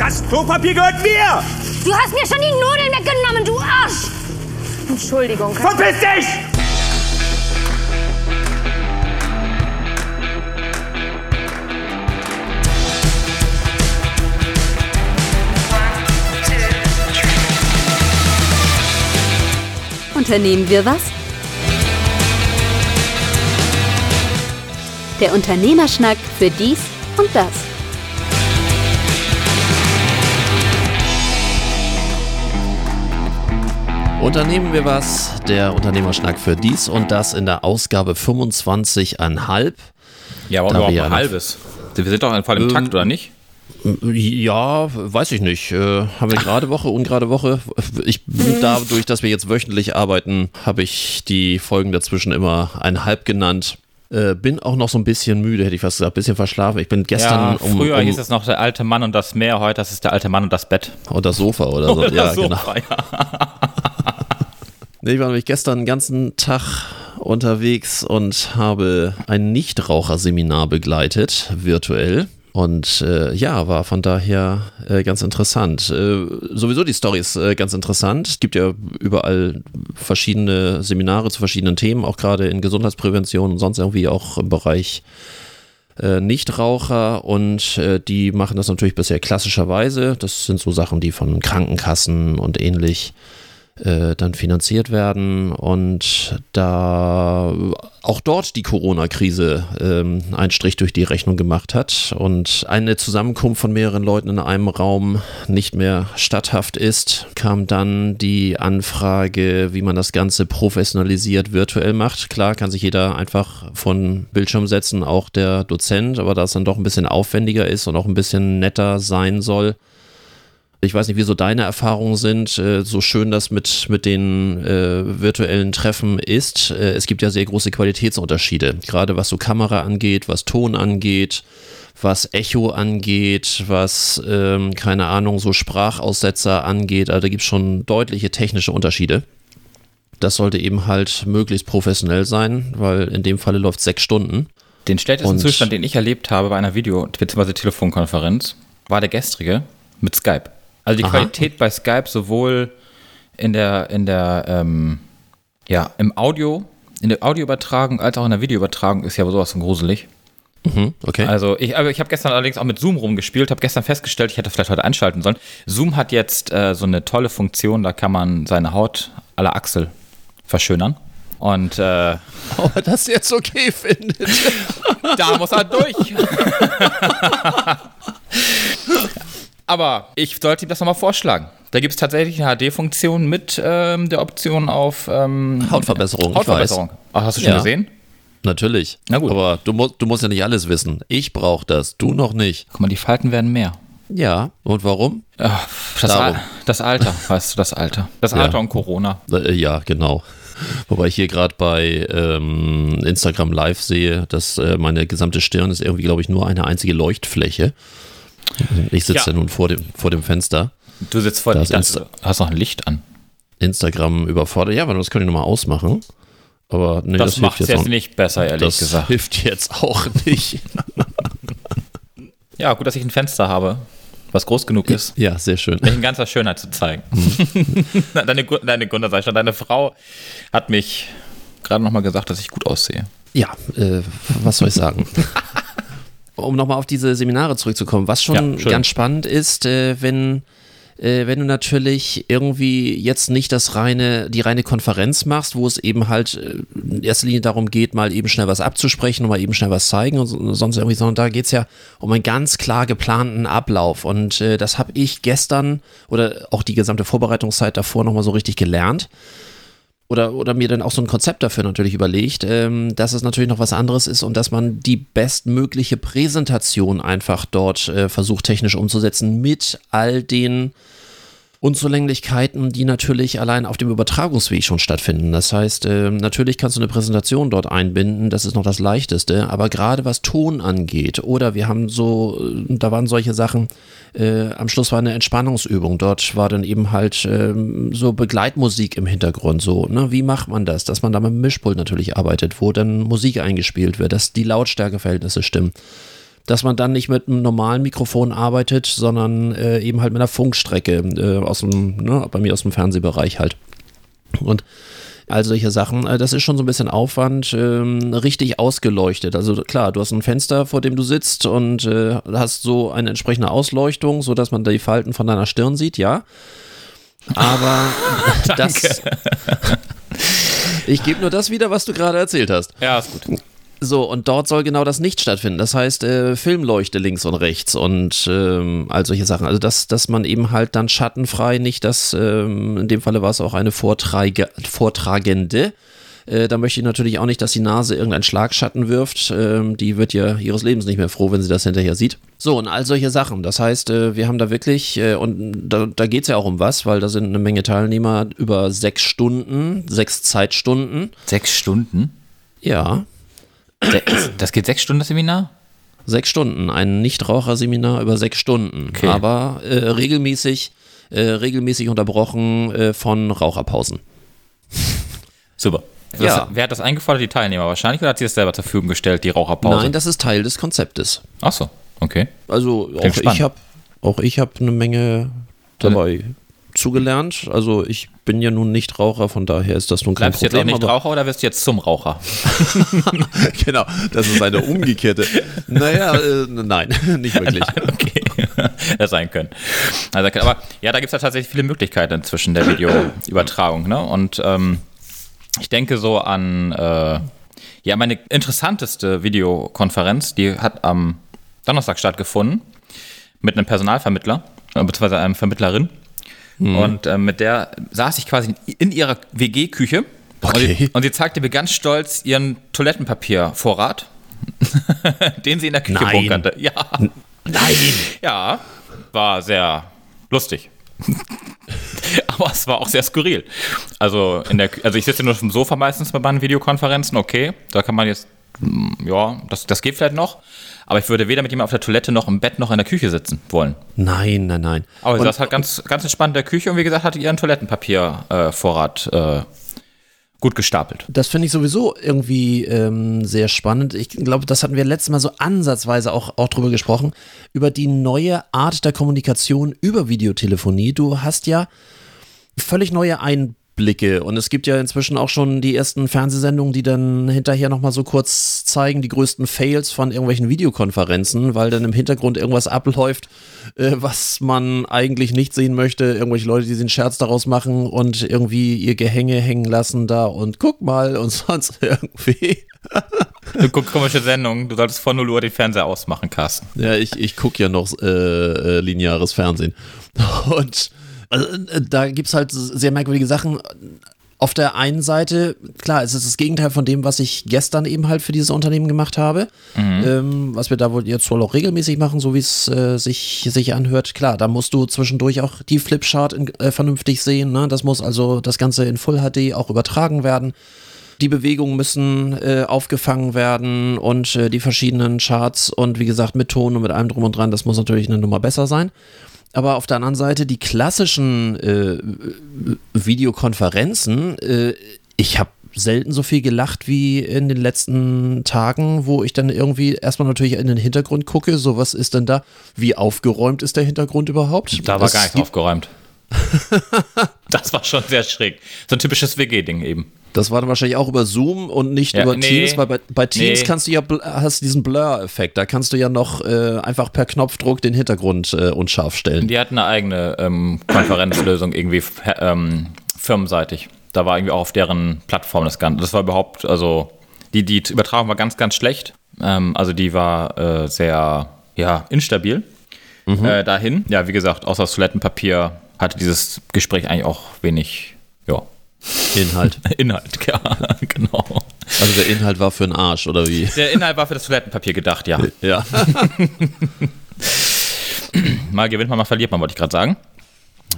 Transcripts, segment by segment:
Das Klopapier gehört mir! Du hast mir schon die Nudeln weggenommen, du Arsch! Entschuldigung. Verpiss dich! Unternehmen wir was? Der Unternehmerschnack für dies und das. Unternehmen wir was? Der Unternehmerschnack für dies und das in der Ausgabe 25,5. Ja, aber überhaupt ein halbes. Wir sind doch voll im Ähm, Takt, oder nicht? Ja, weiß ich nicht. Äh, haben wir gerade Woche, ungerade Woche? Ich dadurch, dass wir jetzt wöchentlich arbeiten, habe ich die Folgen dazwischen immer ein halb genannt. Äh, bin auch noch so ein bisschen müde, hätte ich fast gesagt, ein bisschen verschlafen. Ich bin gestern Ja, um, früher um hieß es noch der alte Mann und das Meer, heute das ist der alte Mann und das Bett. und das Sofa oder so. ja, so, genau. ja. Ich war nämlich gestern den ganzen Tag unterwegs und habe ein Nichtraucherseminar begleitet, virtuell. Und äh, ja, war von daher äh, ganz interessant. Äh, sowieso die Story ist äh, ganz interessant. Es gibt ja überall verschiedene Seminare zu verschiedenen Themen, auch gerade in Gesundheitsprävention und sonst irgendwie auch im Bereich äh, Nichtraucher und äh, die machen das natürlich bisher klassischerweise. Das sind so Sachen, die von Krankenkassen und ähnlich äh, dann finanziert werden und da auch dort die Corona-Krise ähm, einen Strich durch die Rechnung gemacht hat und eine Zusammenkunft von mehreren Leuten in einem Raum nicht mehr statthaft ist, kam dann die Anfrage, wie man das Ganze professionalisiert virtuell macht. Klar kann sich jeder einfach von Bildschirm setzen, auch der Dozent, aber da es dann doch ein bisschen aufwendiger ist und auch ein bisschen netter sein soll, ich weiß nicht, wie so deine Erfahrungen sind, äh, so schön das mit, mit den äh, virtuellen Treffen ist. Äh, es gibt ja sehr große Qualitätsunterschiede, gerade was so Kamera angeht, was Ton angeht, was Echo angeht, was, ähm, keine Ahnung, so Sprachaussetzer angeht. Also da gibt es schon deutliche technische Unterschiede. Das sollte eben halt möglichst professionell sein, weil in dem Falle läuft sechs Stunden. Den schlechtesten Zustand, den ich erlebt habe bei einer Video- bzw. Telefonkonferenz, war der gestrige mit Skype. Also die Aha. Qualität bei Skype sowohl in der, in der, ähm, ja, im Audio, in der Audioübertragung als auch in der Videoübertragung ist ja sowas von gruselig. Mhm, okay. Also ich, aber ich habe gestern allerdings auch mit Zoom rumgespielt, habe gestern festgestellt, ich hätte vielleicht heute einschalten sollen. Zoom hat jetzt äh, so eine tolle Funktion, da kann man seine Haut la Achsel verschönern. Und äh, Ob er das jetzt okay findet. da muss er durch. Aber ich sollte ihm das nochmal vorschlagen. Da gibt es tatsächlich eine HD-Funktion mit ähm, der Option auf ähm, Hautverbesserung, Hautverbesserung. Ach, hast du schon Ja. gesehen? Natürlich. Na gut. Aber du, mu du musst ja nicht alles wissen. Ich brauche das, du noch nicht. Guck mal, die Falten werden mehr. Ja, und warum? Ach, das. Al das Alter, weißt du, das Alter. Das Ja. Alter und Corona. Äh, ja, genau. Wobei ich hier gerade bei ähm, Instagram Live sehe, dass äh, meine gesamte Stirn ist irgendwie, glaube ich, nur eine einzige Leuchtfläche. Ich sitze Ja. ja. nun vor dem, vor dem Fenster. Du sitzt vor Insta- du hast noch ein Licht an. Instagram überfordert. Ja, aber das kann ich nochmal ausmachen. Aber nee, Das, das, macht es jetzt jetzt nicht besser, ehrlich das gesagt. hilft jetzt auch nicht. Ja, gut, dass ich ein Fenster habe, was groß genug ist, ja, sehr schön. mich in ganzer Schönheit zu zeigen. Mhm. deine, deine Gunnar, sag ich schon, deine Frau hat mich gerade nochmal gesagt, dass ich gut aussehe. Ja, äh, was soll ich sagen? um nochmal auf diese Seminare zurückzukommen, was schon Ja, ganz spannend ist, äh, wenn, äh, wenn du natürlich irgendwie jetzt nicht das reine, die reine Konferenz machst, wo es eben halt äh, in erster Linie darum geht, mal eben schnell was abzusprechen und mal eben schnell was zeigen und so- sonst irgendwie, sondern da geht es ja um einen ganz klar geplanten Ablauf. Und äh, das habe ich gestern oder auch die gesamte Vorbereitungszeit davor nochmal so richtig gelernt oder, oder mir dann auch so ein Konzept dafür natürlich überlegt, ähm, dass es natürlich noch was anderes ist und dass man die bestmögliche Präsentation einfach dort äh, versucht technisch umzusetzen mit all den Unzulänglichkeiten, die natürlich allein auf dem Übertragungsweg schon stattfinden. Das heißt, ähm, natürlich kannst du eine Präsentation dort einbinden, das ist noch das Leichteste, aber gerade was Ton angeht oder wir haben so, äh, da waren solche Sachen, äh, am Schluss war eine Entspannungsübung, dort war dann eben halt ähm, so Begleitmusik im Hintergrund, so, ne? wie macht man das, dass man da mit dem Mischpult natürlich arbeitet, wo dann Musik eingespielt wird, dass die Lautstärkeverhältnisse stimmen. Dass man dann nicht mit einem normalen Mikrofon arbeitet, sondern äh, eben halt mit einer Funkstrecke äh, aus dem, ne, bei mir aus dem Fernsehbereich halt. Und all solche Sachen. Äh, Das ist schon so ein bisschen Aufwand, ähm, richtig ausgeleuchtet. Also klar, du hast ein Fenster, vor dem du sitzt und äh, hast so eine entsprechende Ausleuchtung, sodass man die Falten von deiner Stirn sieht, ja. Aber das. ich gebe nur das wieder, was du gerade erzählt hast. Ja, ist gut. So, und dort soll genau das nicht stattfinden. Das heißt, äh, Filmleuchte links und rechts und ähm, all solche Sachen. Also, dass, dass man eben halt dann schattenfrei nicht, dass ähm, in dem Falle war es auch eine Vortrage, Vortragende. Äh, da möchte ich natürlich auch nicht, dass die Nase irgendeinen Schlagschatten wirft. Ähm, die wird ja ihres Lebens nicht mehr froh, wenn sie das hinterher sieht. So, und all solche Sachen. Das heißt, äh, wir haben da wirklich, äh, und da, da geht es ja auch um was, weil da sind eine Menge Teilnehmer über sechs Stunden, sechs Zeitstunden. Sechs Stunden? Ja, Das geht sechs Stunden, das Seminar? Sechs Stunden, ein Nichtraucherseminar über sechs Stunden, Okay. aber äh, regelmäßig, äh, regelmäßig unterbrochen äh, von Raucherpausen. Super. Das, Ja. Wer hat das eingefordert? Die Teilnehmer wahrscheinlich oder hat sie das selber zur Verfügung gestellt, die Raucherpause? Nein, das ist Teil des Konzeptes. Ach so, okay. Also auch spannend. ich habe auch ich habe eine Menge dabei zugelernt. Also ich bin ja nun nicht Raucher, von daher ist das nun kein Bleibst du jetzt auch Problem. nicht Raucher oder wirst du jetzt zum Raucher? genau, das ist eine umgekehrte. naja, äh, nein, nicht wirklich. Okay, das sein können. Also, aber ja, da gibt es ja tatsächlich viele Möglichkeiten zwischen der Videoübertragung. Ne? Und ähm, ich denke so an, äh, ja, meine interessanteste Videokonferenz, die hat am Donnerstag stattgefunden mit einem Personalvermittler, äh, beziehungsweise einem Vermittlerin. Und äh, mit der saß ich quasi in ihrer WG-Küche. Und, Okay. sie, und sie zeigte mir ganz stolz ihren Toilettenpapiervorrat, den sie in der Küche Nein. bunkerte. Ja. Nein! Ja, war sehr lustig. Aber es war auch sehr skurril. Also, in der, also ich sitze nur auf dem Sofa meistens bei meinen Videokonferenzen, okay. Da kann man jetzt, mm, ja, das, das geht vielleicht noch. Aber ich würde weder mit jemandem auf der Toilette noch im Bett noch in der Küche sitzen wollen. Nein, nein, nein. Aber sie Und- saß halt ganz, ganz entspannt in der Küche und wie gesagt, hatte ihren Toilettenpapiervorrat äh, äh, gut gestapelt. Das finde ich sowieso irgendwie ähm, sehr spannend. Ich glaube, das hatten wir letztes Mal so ansatzweise auch, auch drüber gesprochen, über die neue Art der Kommunikation über Videotelefonie. Du hast ja völlig neue Einblicke und es gibt ja inzwischen auch schon die ersten Fernsehsendungen, die dann hinterher nochmal so kurz zeigen, die größten Fails von irgendwelchen Videokonferenzen, weil dann im Hintergrund irgendwas abläuft, äh, was man eigentlich nicht sehen möchte. Irgendwelche Leute, die sich einen Scherz daraus machen und irgendwie ihr Gehänge hängen lassen da und guck mal und sonst irgendwie. Du guckst komische Sendungen, du solltest vor 0 Uhr den Fernseher ausmachen, Carsten. Ja, ich, ich gucke ja noch äh, äh, lineares Fernsehen. Und also, äh, da gibt es halt sehr merkwürdige Sachen. Auf der einen Seite, klar, es ist das Gegenteil von dem, was ich gestern eben halt für dieses Unternehmen gemacht habe. Ähm, was wir da wohl jetzt wohl auch regelmäßig machen, so wie es äh, sich, sich anhört. Klar, da musst du zwischendurch auch die Flipchart in, äh, vernünftig sehen. Ne? Das muss also das Ganze in Full HD auch übertragen werden. Die Bewegungen müssen äh, aufgefangen werden und äh, die verschiedenen Charts und wie gesagt mit Ton und mit allem drum und dran, das muss natürlich eine Nummer besser sein. Aber auf der anderen Seite die klassischen äh, Videokonferenzen, äh, ich habe selten so viel gelacht wie in den letzten Tagen, wo ich dann irgendwie erstmal natürlich in den Hintergrund gucke, so was ist denn da, wie aufgeräumt ist der Hintergrund überhaupt? Da war Es gar nichts aufgeräumt. das war schon sehr schräg. So ein typisches WG-Ding eben. Das war dann wahrscheinlich auch über Zoom und nicht Ja, über nee. Teams, weil bei, bei Teams Nee. kannst du ja hast diesen Blur-Effekt. Da kannst du ja noch äh, einfach per Knopfdruck den Hintergrund äh, unscharf stellen. Die hatten eine eigene ähm, Konferenzlösung irgendwie ähm, firmenseitig. Da war irgendwie auch auf deren Plattform das Ganze. Das war überhaupt, also die, die Übertragung war ganz, ganz schlecht. Ähm, also die war äh, sehr, ja, instabil. Äh, dahin, ja, wie gesagt, außer das Toilettenpapier hatte dieses Gespräch eigentlich auch wenig, Inhalt. Inhalt, ja, genau. Also der Inhalt war für den Arsch, oder wie? Der Inhalt war für das Toilettenpapier gedacht, ja. Ja. Mal gewinnt man, mal verliert man, wollte ich gerade sagen.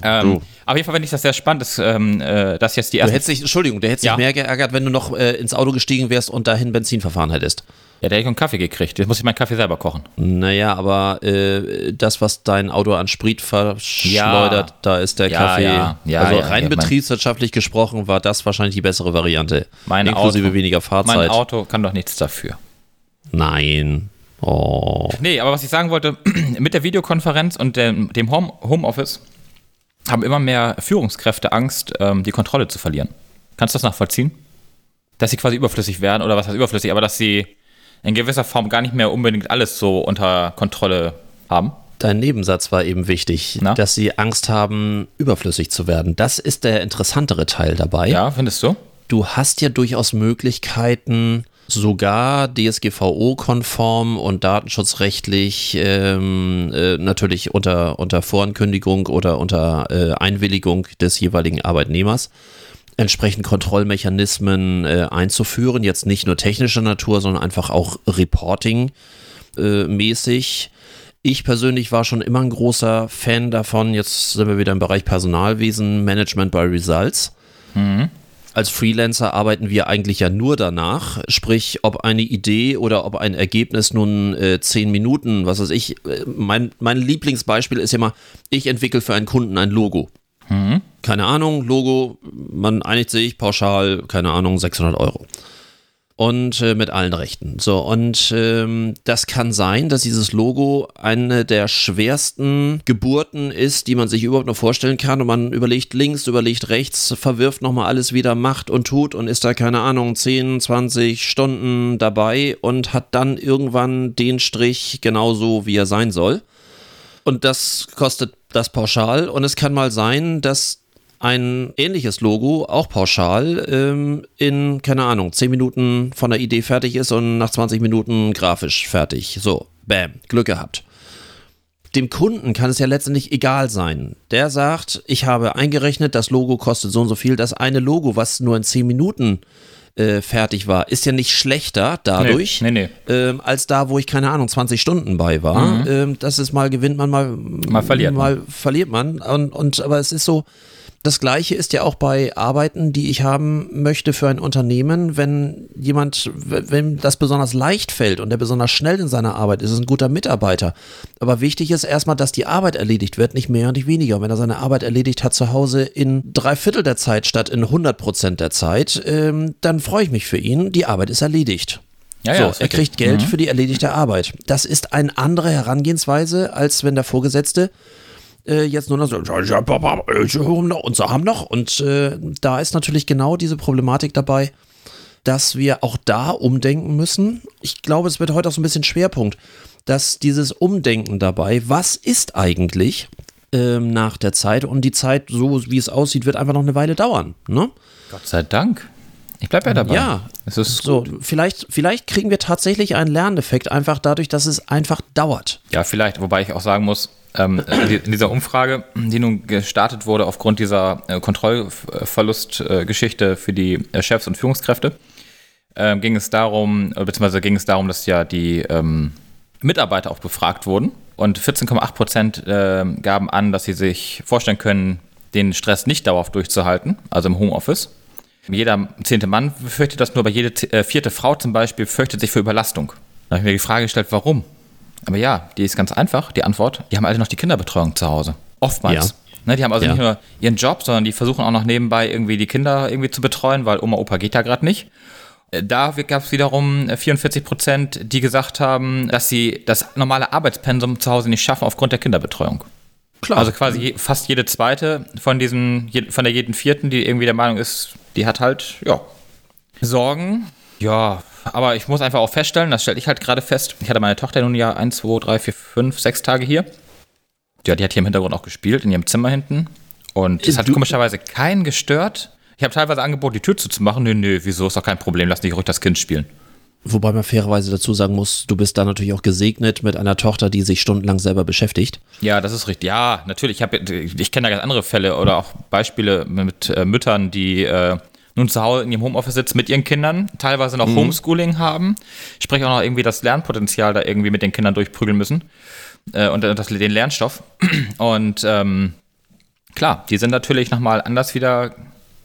Ähm, auf jeden Fall finde ich das sehr spannend, dass, ähm, äh, dass jetzt die Du ersten hättest dich, Entschuldigung, der hätte sich Ja. mehr geärgert, wenn du noch äh, ins Auto gestiegen wärst und dahin Benzin verfahren hättest. Ja, der hätte ich einen Kaffee gekriegt. Jetzt muss ich meinen Kaffee selber kochen. Naja, aber äh, das, was dein Auto an Sprit verschleudert, Ja. da ist der Ja, Kaffee. ja, ja, also rein mein- betriebswirtschaftlich gesprochen war das wahrscheinlich die bessere Variante. Mein Inklusive Auto- weniger Mein Fahrzeit. Auto kann doch nichts dafür. Nein. Oh. Nee, aber was ich sagen wollte, mit der Videokonferenz und dem, dem Home, Homeoffice haben immer mehr Führungskräfte Angst, ähm, die Kontrolle zu verlieren. Kannst du das nachvollziehen? Dass sie quasi überflüssig werden, oder was heißt überflüssig, aber dass sie in gewisser Form gar nicht mehr unbedingt alles so unter Kontrolle haben. Dein Nebensatz war eben wichtig, Na? dass sie Angst haben, überflüssig zu werden. Das ist der interessantere Teil dabei. Ja, findest du? Du hast ja durchaus Möglichkeiten, sogar DSGVO-konform und datenschutzrechtlich ähm, äh, natürlich unter, unter Vorankündigung oder unter äh, Einwilligung des jeweiligen Arbeitnehmers entsprechend Kontrollmechanismen äh, einzuführen. Jetzt nicht nur technischer Natur, sondern einfach auch Reporting-mäßig. Ich persönlich war schon immer ein großer Fan davon. Jetzt sind wir wieder im Bereich Personalwesen, Management by Results. Als Freelancer arbeiten wir eigentlich ja nur danach, sprich, ob eine Idee oder ob ein Ergebnis nun äh, zehn Minuten, was weiß ich, äh, mein, mein Lieblingsbeispiel ist ja mal, ich entwickle für einen Kunden ein Logo. Keine Ahnung, Logo, man einigt sich pauschal, keine Ahnung, 600 Euro. Und äh, mit allen Rechten. So, und ähm, das kann sein, dass dieses Logo eine der schwersten Geburten ist, die man sich überhaupt noch vorstellen kann. Und man überlegt links, überlegt rechts, verwirft nochmal alles wieder, macht und tut und ist da, keine Ahnung, 10, 20 Stunden dabei und hat dann irgendwann den Strich genauso, wie er sein soll. Und das kostet das pauschal. Und es kann mal sein, dass ein ähnliches Logo, auch pauschal, ähm, in, keine Ahnung, 10 Minuten von der Idee fertig ist und nach 20 Minuten grafisch fertig. So, bam, Glück gehabt. Dem Kunden kann es ja letztendlich egal sein. Der sagt, ich habe eingerechnet, das Logo kostet so und so viel. Das eine Logo, was nur in 10 Minuten äh, fertig war, ist ja nicht schlechter dadurch, Nee, nee, Ähm, als da, wo ich keine Ahnung 20 Stunden bei war. Ähm, das ist mal gewinnt man, mal, Mal verliert mal verliert man. Und, und aber es ist so. Das gleiche ist ja auch bei Arbeiten, die ich haben möchte für ein Unternehmen, wenn jemand, wenn das besonders leicht fällt und der besonders schnell in seiner Arbeit ist, ist ein guter Mitarbeiter. Aber wichtig ist erstmal, dass die Arbeit erledigt wird, nicht mehr und nicht weniger. Und wenn er seine Arbeit erledigt hat zu Hause in drei Viertel der Zeit statt in 100 Prozent der Zeit, ähm, dann freue ich mich für ihn. Die Arbeit ist erledigt. Ja, ja, so, ist er kriegt Geld für die erledigte Arbeit. Das ist eine andere Herangehensweise, als wenn der Vorgesetzte äh, jetzt nur noch so, und so haben noch. Und äh, da ist natürlich genau diese Problematik dabei, dass wir auch da umdenken müssen. Ich glaube, es wird heute auch so ein bisschen Schwerpunkt, dass dieses Umdenken dabei, was ist eigentlich ähm, nach der Zeit und die Zeit, so wie es aussieht, wird einfach noch eine Weile dauern. Ne? Gott sei Dank. Ich bleib ja dabei. Ja. Es ist So, vielleicht, vielleicht kriegen wir tatsächlich einen Lerneffekt, einfach dadurch, dass es einfach dauert. Ja, vielleicht, wobei ich auch sagen muss, ähm, in dieser Umfrage, die nun gestartet wurde aufgrund dieser äh, Kontrollverlustgeschichte für die äh, Chefs und Führungskräfte, ähm, ging es darum, äh, beziehungsweise ging es darum, dass ja die ähm, Mitarbeiter auch befragt wurden und 14,8 Prozent ähm, gaben an, dass sie sich vorstellen können, den Stress nicht dauerhaft durchzuhalten, also im Homeoffice. Jeder zehnte Mann befürchtet das nur, aber jede äh, vierte Frau zum Beispiel fürchtet sich für Überlastung. Da habe ich mir die Frage gestellt, warum? Aber ja, die ist ganz einfach, die Antwort. Die haben alle noch die Kinderbetreuung zu Hause. Oftmals. Ja. Ne, die haben also Ja. nicht nur ihren Job, sondern die versuchen auch noch nebenbei irgendwie die Kinder irgendwie zu betreuen, weil Oma, Opa geht ja gerade nicht. Äh, Da gab es wiederum äh, 44 Prozent, die gesagt haben, dass sie das normale Arbeitspensum zu Hause nicht schaffen aufgrund der Kinderbetreuung. Klar. Also quasi fast jede zweite von diesen, von der jeden vierten, die irgendwie der Meinung ist, die hat halt, ja, Sorgen. Ja, aber ich muss einfach auch feststellen, das stelle ich halt gerade fest. Ich hatte meine Tochter nun ja 1, 2, 3, 4, 5, 6 Tage hier. Ja, die hat hier im Hintergrund auch gespielt, in ihrem Zimmer hinten. Und es hat Du- komischerweise keinen gestört. Ich habe teilweise angeboten, die Tür zuzumachen. Nö, nö, wieso, ist doch kein Problem, lass nicht ruhig das Kind spielen. Wobei man fairerweise dazu sagen muss, du bist da natürlich auch gesegnet mit einer Tochter, die sich stundenlang selber beschäftigt. Ja, das ist richtig. Ja, natürlich. Ich, hab- ich kenne da ganz andere Fälle oder auch Beispiele mit äh, Müttern, die äh, nun zu Hause in ihrem Homeoffice sitzen mit ihren Kindern, teilweise noch Homeschooling haben, sprich auch noch irgendwie das Lernpotenzial da irgendwie mit den Kindern durchprügeln müssen äh, und das, den Lernstoff. Und ähm, klar, die sind natürlich nochmal anders wieder,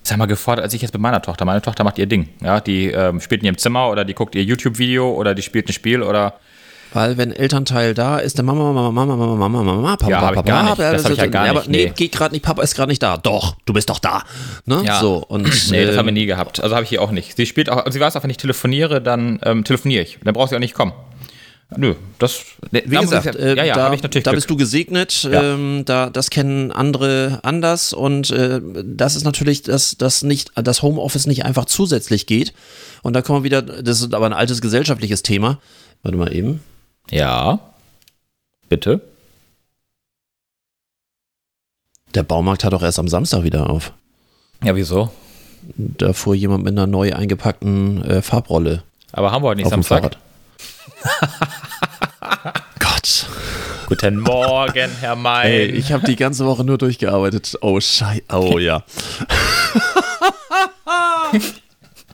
sag mal, gefordert als ich jetzt mit meiner Tochter. Meine Tochter macht ihr Ding. Ja, die ähm, spielt in ihrem Zimmer oder die guckt ihr YouTube-Video oder die spielt ein Spiel oder Weil wenn Elternteil da ist, dann Mama, Mama, Mama, Mama, Mama, Mama, Papa, Ja, hab Papa, ich gar Papa, nicht. Das hab ich ja gar aber nicht, Nee, nee. geht gerade nicht, Papa ist gerade nicht da. Doch, du bist doch da. Ne? Ja. So, und Nee, das ähm, haben wir nie gehabt. Also habe ich hier auch nicht. Sie spielt auch, sie weiß auch, wenn ich telefoniere, dann ähm, telefoniere ich. Dann braucht sie auch nicht kommen. Nö, das. Wie gesagt, äh, ja, ja, da, ich natürlich da Glück. bist du gesegnet. Ja. Ähm, da, das kennen andere anders und äh, das ist natürlich, dass das nicht, das Homeoffice nicht einfach zusätzlich geht. Und da kommen wir wieder. Das ist aber ein altes gesellschaftliches Thema. Warte mal eben. Ja. Bitte. Der Baumarkt hat doch erst am Samstag wieder auf. Ja, wieso? Da fuhr jemand mit einer neu eingepackten äh, Farbrolle Aber haben wir heute nicht auf dem Samstag. Fahrrad. Gott. Guten Morgen, Herr May. Ey, ich habe die ganze Woche nur durchgearbeitet. Oh, Schei. Oh, ja.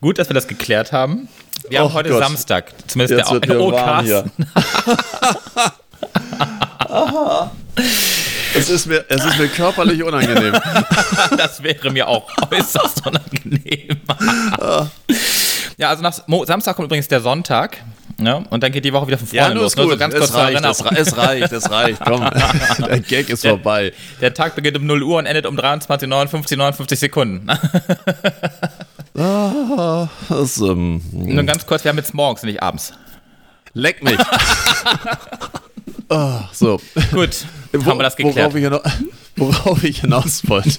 Gut, dass wir das geklärt haben. Wir haben Oh heute Gott. Samstag. Zumindest Jetzt der wird mir warm hier. es, ist mir, es ist mir körperlich unangenehm. Das wäre mir auch äußerst unangenehm. ja, also nach Samstag kommt übrigens der Sonntag. Ne? Und dann geht die Woche wieder von vorne los. Nur so ganz kurz es, reicht, es, es reicht, es reicht. Komm, der Gag ist vorbei. Der Tag beginnt um 0 Uhr und endet um 23, 59, 59 Sekunden. Das, ähm, Nur ganz kurz, wir haben jetzt morgens, nicht abends. leck mich. oh, so. Gut, haben wir das geklärt. Worauf ich, hina- worauf ich hinaus wollte.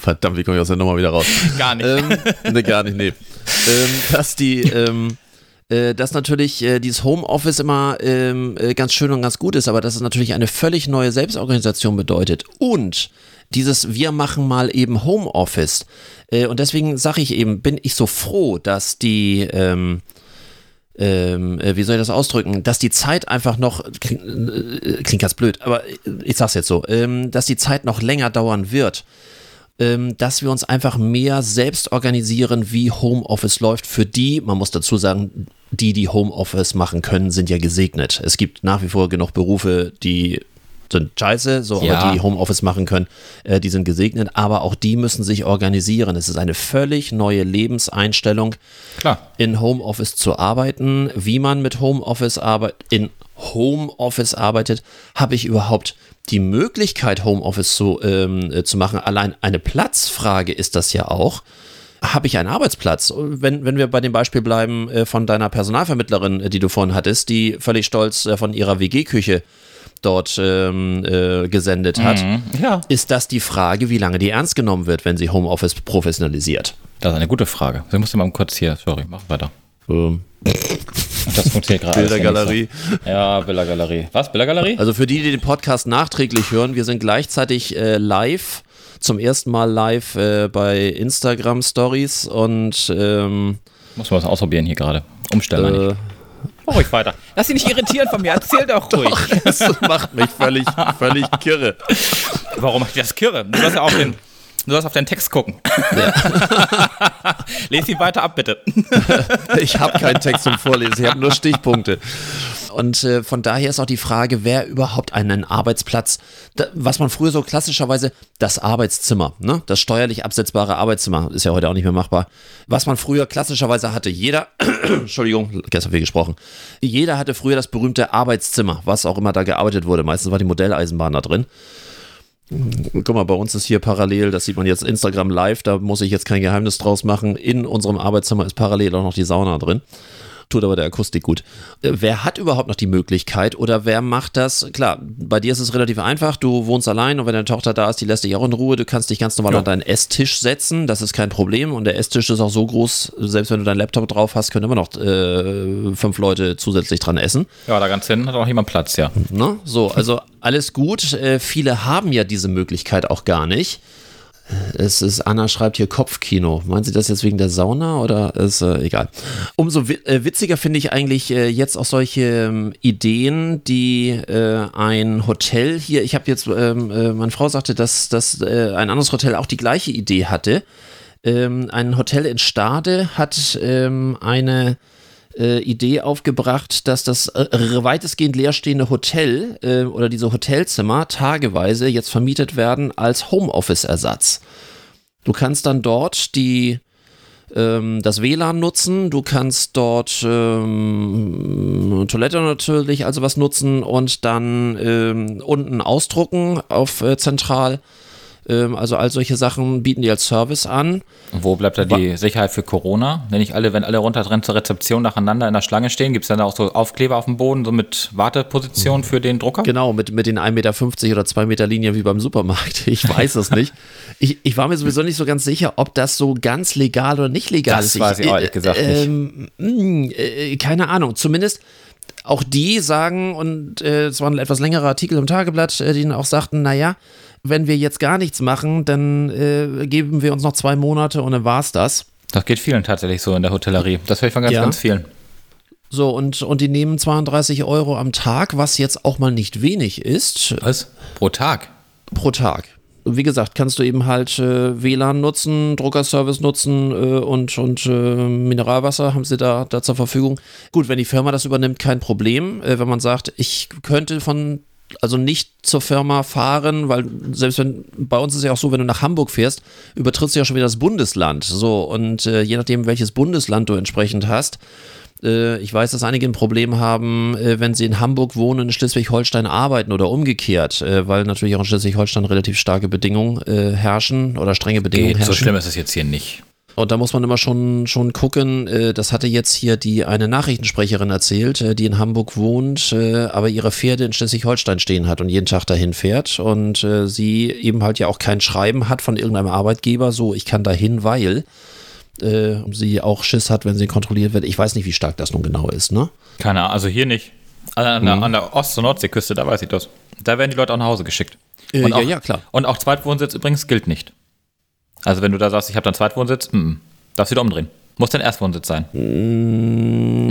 Verdammt, wie komme ich aus der Nummer wieder raus? Gar nicht. Ähm, ne, gar nicht, nee. Ähm, dass die, ähm, äh, dass natürlich äh, dieses Homeoffice immer ähm, äh, ganz schön und ganz gut ist, aber dass es natürlich eine völlig neue Selbstorganisation bedeutet. Und dieses Wir machen mal eben Homeoffice. Äh, und deswegen sage ich eben, bin ich so froh, dass die, ähm, ähm, äh, wie soll ich das ausdrücken, dass die Zeit einfach noch, klingt, äh, klingt ganz blöd, aber ich sag's jetzt so, ähm, dass die Zeit noch länger dauern wird dass wir uns einfach mehr selbst organisieren, wie Homeoffice läuft. Für die, man muss dazu sagen, die, die Homeoffice machen können, sind ja gesegnet. Es gibt nach wie vor genug Berufe, die sind scheiße, so, Ja. aber die Homeoffice machen können, äh, die sind gesegnet, aber auch die müssen sich organisieren. Es ist eine völlig neue Lebenseinstellung, Klar. in Homeoffice zu arbeiten. Wie man mit Homeoffice arbeitet, in Homeoffice arbeitet, habe ich überhaupt die Möglichkeit, Homeoffice zu, ähm, äh, zu machen. Allein eine Platzfrage ist das ja auch. Habe ich einen Arbeitsplatz? Wenn, wenn wir bei dem Beispiel bleiben äh, von deiner Personalvermittlerin, äh, die du vorhin hattest, die völlig stolz äh, von ihrer WG-Küche dort ähm, äh, gesendet hat, Ja. ist das die Frage, wie lange die ernst genommen wird, wenn sie Homeoffice professionalisiert. Das ist eine gute Frage. Ich musste mal kurz hier, sorry, mach weiter. Ähm, Das funktioniert gerade. Bildergalerie. Ja, Bildergalerie. Was? Bildergalerie? Also für die, die den Podcast nachträglich hören, wir sind gleichzeitig äh, live, zum ersten Mal live äh, bei Instagram Stories und ähm, Muss man was ausprobieren hier gerade. Umstellen. äh. Mach ruhig weiter. Lass dich nicht irritieren von mir. Erzähl doch ruhig. das macht mich völlig, völlig kirre. Warum macht das Kirre? Du sollst ja auf den, du sollst auf den Text gucken. Lies ihn weiter ab, bitte. Ich habe keinen Text zum Vorlesen, ich habe nur Stichpunkte. Und äh, von daher ist auch die Frage, wer überhaupt einen Arbeitsplatz, da, was man früher so klassischerweise das Arbeitszimmer, ne, das steuerlich absetzbare Arbeitszimmer, ist ja heute auch nicht mehr machbar, was man früher klassischerweise hatte. Jeder, Entschuldigung, gestern viel gesprochen, jeder hatte früher das berühmte Arbeitszimmer, was auch immer da gearbeitet wurde. Meistens war die Modelleisenbahn da drin. Guck mal, bei uns ist hier parallel, das sieht man jetzt Instagram live, da muss ich jetzt kein Geheimnis draus machen. In unserem Arbeitszimmer ist parallel auch noch die Sauna drin. Tut aber der Akustik gut. Äh, Wer hat überhaupt noch die Möglichkeit oder wer macht das? Klar, bei dir ist es relativ einfach. Du wohnst allein und wenn deine Tochter da ist, die lässt dich auch in Ruhe. Du kannst dich ganz normal Ja. an deinen Esstisch setzen. Das ist kein Problem. Und der Esstisch ist auch so groß, selbst wenn du deinen Laptop drauf hast, können immer noch äh, fünf Leute zusätzlich dran essen. Ja, da ganz hinten hat auch jemand Platz, ja. Ne? So, also alles gut. Äh, viele haben ja diese Möglichkeit auch gar nicht. Es ist, Anna schreibt hier Kopfkino. Meinen Sie das jetzt wegen der Sauna oder ist äh, egal? Umso äh, witziger finde ich eigentlich äh, jetzt auch solche ähm, Ideen, die äh, ein Hotel hier, ich habe jetzt, ähm, äh, meine Frau sagte, dass, dass äh, ein anderes Hotel auch die gleiche Idee hatte. Ähm, ein Hotel in Stade hat ähm, eine äh, Idee aufgebracht, dass das äh, weitestgehend leerstehende Hotel äh, oder diese Hotelzimmer tageweise jetzt vermietet werden als Homeoffice-Ersatz. Du kannst dann dort die ähm, das WLAN nutzen, du kannst dort ähm, Toilette natürlich, also was nutzen und dann ähm, unten ausdrucken auf äh, zentral Ähm, also all solche Sachen bieten die als Service an. Und wo bleibt da die Sicherheit für Corona? Wenn nicht alle, wenn alle runterrennen zur Rezeption nacheinander in der Schlange stehen, gibt es dann auch so Aufkleber auf dem Boden, so mit Warteposition für den Drucker? Genau, mit, mit den 1,50 Meter oder 2 Meter Linien wie beim Supermarkt. Ich weiß es nicht. Ich, ich war mir sowieso nicht so ganz sicher, ob das so ganz legal oder nicht legal Das ist. weiß ich ehrlich gesagt nicht. ähm, mh, äh, keine Ahnung. Zumindest auch die sagen, und äh, es war ein etwas längerer Artikel im Tageblatt, äh, die dann auch sagten, naja, wenn wir jetzt gar nichts machen, dann äh, geben wir uns noch zwei Monate und dann war's das. Das geht vielen tatsächlich so in der Hotellerie. Das höre ich von ganz, Ja. ganz vielen. So, und, und die nehmen 32 Euro am Tag, was jetzt auch mal nicht wenig ist, Was? Pro Tag? pro Tag. Wie gesagt, kannst du eben halt äh, WLAN nutzen, Druckerservice nutzen äh, und, und äh, Mineralwasser haben sie da, da zur Verfügung. Gut, wenn die Firma das übernimmt, kein Problem. Äh, wenn man sagt, ich könnte von, also nicht zur Firma fahren, weil selbst wenn, bei uns ist ja auch so, wenn du nach Hamburg fährst, übertrittst du ja schon wieder das Bundesland. So, und äh, je nachdem, welches Bundesland du entsprechend hast, äh, ich weiß, dass einige ein Problem haben, äh, wenn sie in Hamburg wohnen und in Schleswig-Holstein arbeiten oder umgekehrt, äh, weil natürlich auch in Schleswig-Holstein relativ starke Bedingungen äh, herrschen oder strenge Bedingungen Geht, so herrschen. schlimm ist es jetzt hier nicht. Und da muss man immer schon, schon gucken, äh, das hatte jetzt hier die eine Nachrichtensprecherin erzählt, äh, die in Hamburg wohnt, äh, aber ihre Pferde in Schleswig-Holstein stehen hat und jeden Tag dahin fährt und sie eben halt ja auch kein Schreiben hat von irgendeinem Arbeitgeber, so ich kann dahin, weil äh, sie auch Schiss hat, wenn sie kontrolliert wird. Ich weiß nicht, wie stark das nun genau ist, ne? Keine Ahnung, also hier nicht. An, Mhm. der, an der Ost- und Nordseeküste, da weiß ich das. Da werden die Leute auch nach Hause geschickt. Äh, ja, auch, ja, klar. Und auch Zweitwohnsitz übrigens gilt nicht. Also wenn du da sagst, ich habe dann Zweitwohnsitz, mm, darfst wieder umdrehen. Muss dein Erstwohnsitz sein. Mm.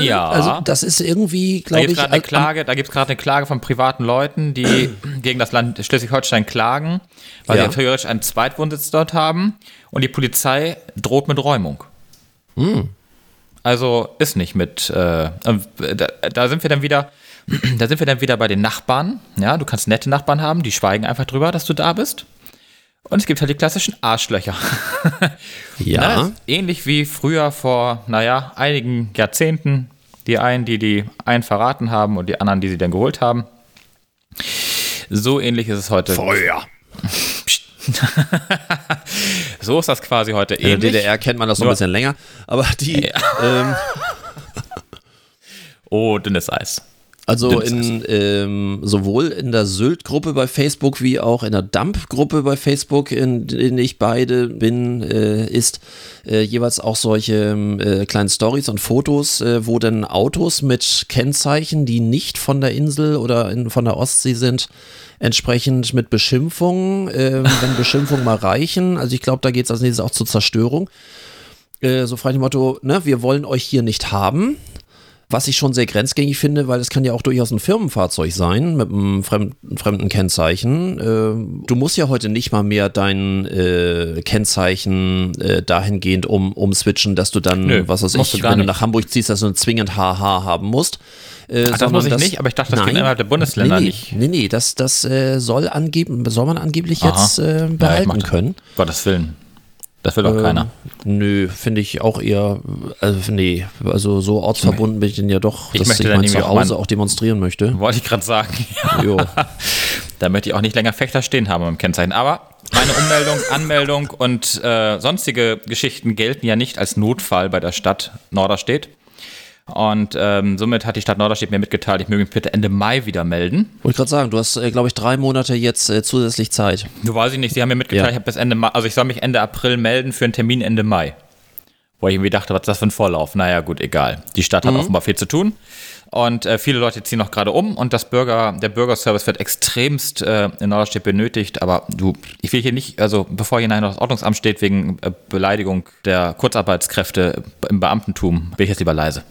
Ja. Also das ist irgendwie, glaube gibt es ich, eine Klage, da gibt's gerade eine Klage von privaten Leuten, die gegen das Land Schleswig-Holstein klagen, weil Ja. sie theoretisch einen Zweitwohnsitz dort haben und die Polizei droht mit Räumung. Hm. Also ist nicht mit, äh, da, da sind wir dann wieder, da sind wir dann wieder bei den Nachbarn. Ja, du kannst nette Nachbarn haben, die schweigen einfach drüber, dass du da bist. Und es gibt halt die klassischen Arschlöcher. ja. Na, ähnlich wie früher vor, naja, einigen Jahrzehnten. Die einen, die die einen verraten haben und die anderen, die sie dann geholt haben. So ähnlich ist es heute. Feuer. So ist das quasi heute In der ähnlich. DDR kennt man das noch ein bisschen länger, aber die, ähm, Oh, dünnes Eis. Also in, ähm, sowohl in der Sylt-Gruppe bei Facebook wie auch in der Dump-Gruppe bei Facebook, in denen ich beide bin, äh, ist äh, jeweils auch solche äh, kleinen Stories und Fotos, äh, wo dann Autos mit Kennzeichen, die nicht von der Insel oder in, von der Ostsee sind, entsprechend mit Beschimpfungen, äh, wenn Beschimpfungen mal reichen, also ich glaube, da geht es als nächstes auch zur Zerstörung. Äh, so frei dem Motto, ne, wir wollen euch hier nicht haben. Was ich schon sehr grenzgängig finde, weil es kann ja auch durchaus ein Firmenfahrzeug sein mit einem fremden, fremden Kennzeichen. Äh, du musst ja heute nicht mal mehr dein äh, Kennzeichen äh, dahingehend um, umswitchen, dass du dann, Nö, was weiß ich, wenn du nach Hamburg ziehst, dass du zwingend HH haben musst. Äh, Ach, das muss ich nicht, aber ich dachte, das geht innerhalb der Bundesländer nee, nicht. Nee, nee, das, das äh, soll, angeben, soll man angeblich Aha. jetzt äh, Ja, behalten das. können. Gottes Willen. Das will doch Ähm, keiner. Nö, finde ich auch eher, also nee, also so ortsverbunden bin ich denn ja doch, Ich dass möchte ich dann mein auch Zuhause mein- auch demonstrieren möchte. Wollte ich gerade sagen. Jo. Da möchte ich auch nicht länger Fechter stehen haben im Kennzeichen. Aber meine Ummeldung, Anmeldung und äh, sonstige Geschichten gelten ja nicht als Notfall bei der Stadt Norderstedt. Und ähm, somit hat die Stadt Norderstedt mir mitgeteilt, ich möge mich bitte Ende Mai wieder melden. Wollte ich gerade sagen, du hast, äh, glaube ich, drei Monate jetzt äh, zusätzlich Zeit. Du weiß ich nicht, sie haben mir mitgeteilt, Ja. ich habe bis Ende Mai, also ich soll mich Ende April melden für einen Termin Ende Mai. Wo ich irgendwie dachte, was ist das für ein Vorlauf? Naja, gut, egal. Die Stadt hat offenbar viel zu tun. Und äh, viele Leute ziehen noch gerade um und das Bürger, der Bürgerservice wird extremst äh, in Norderstedt benötigt. Aber du, ich will hier nicht, also bevor hier nachher noch das Ordnungsamt steht wegen äh, Beleidigung der Kurzarbeitskräfte im Beamtentum, bin ich jetzt lieber leise.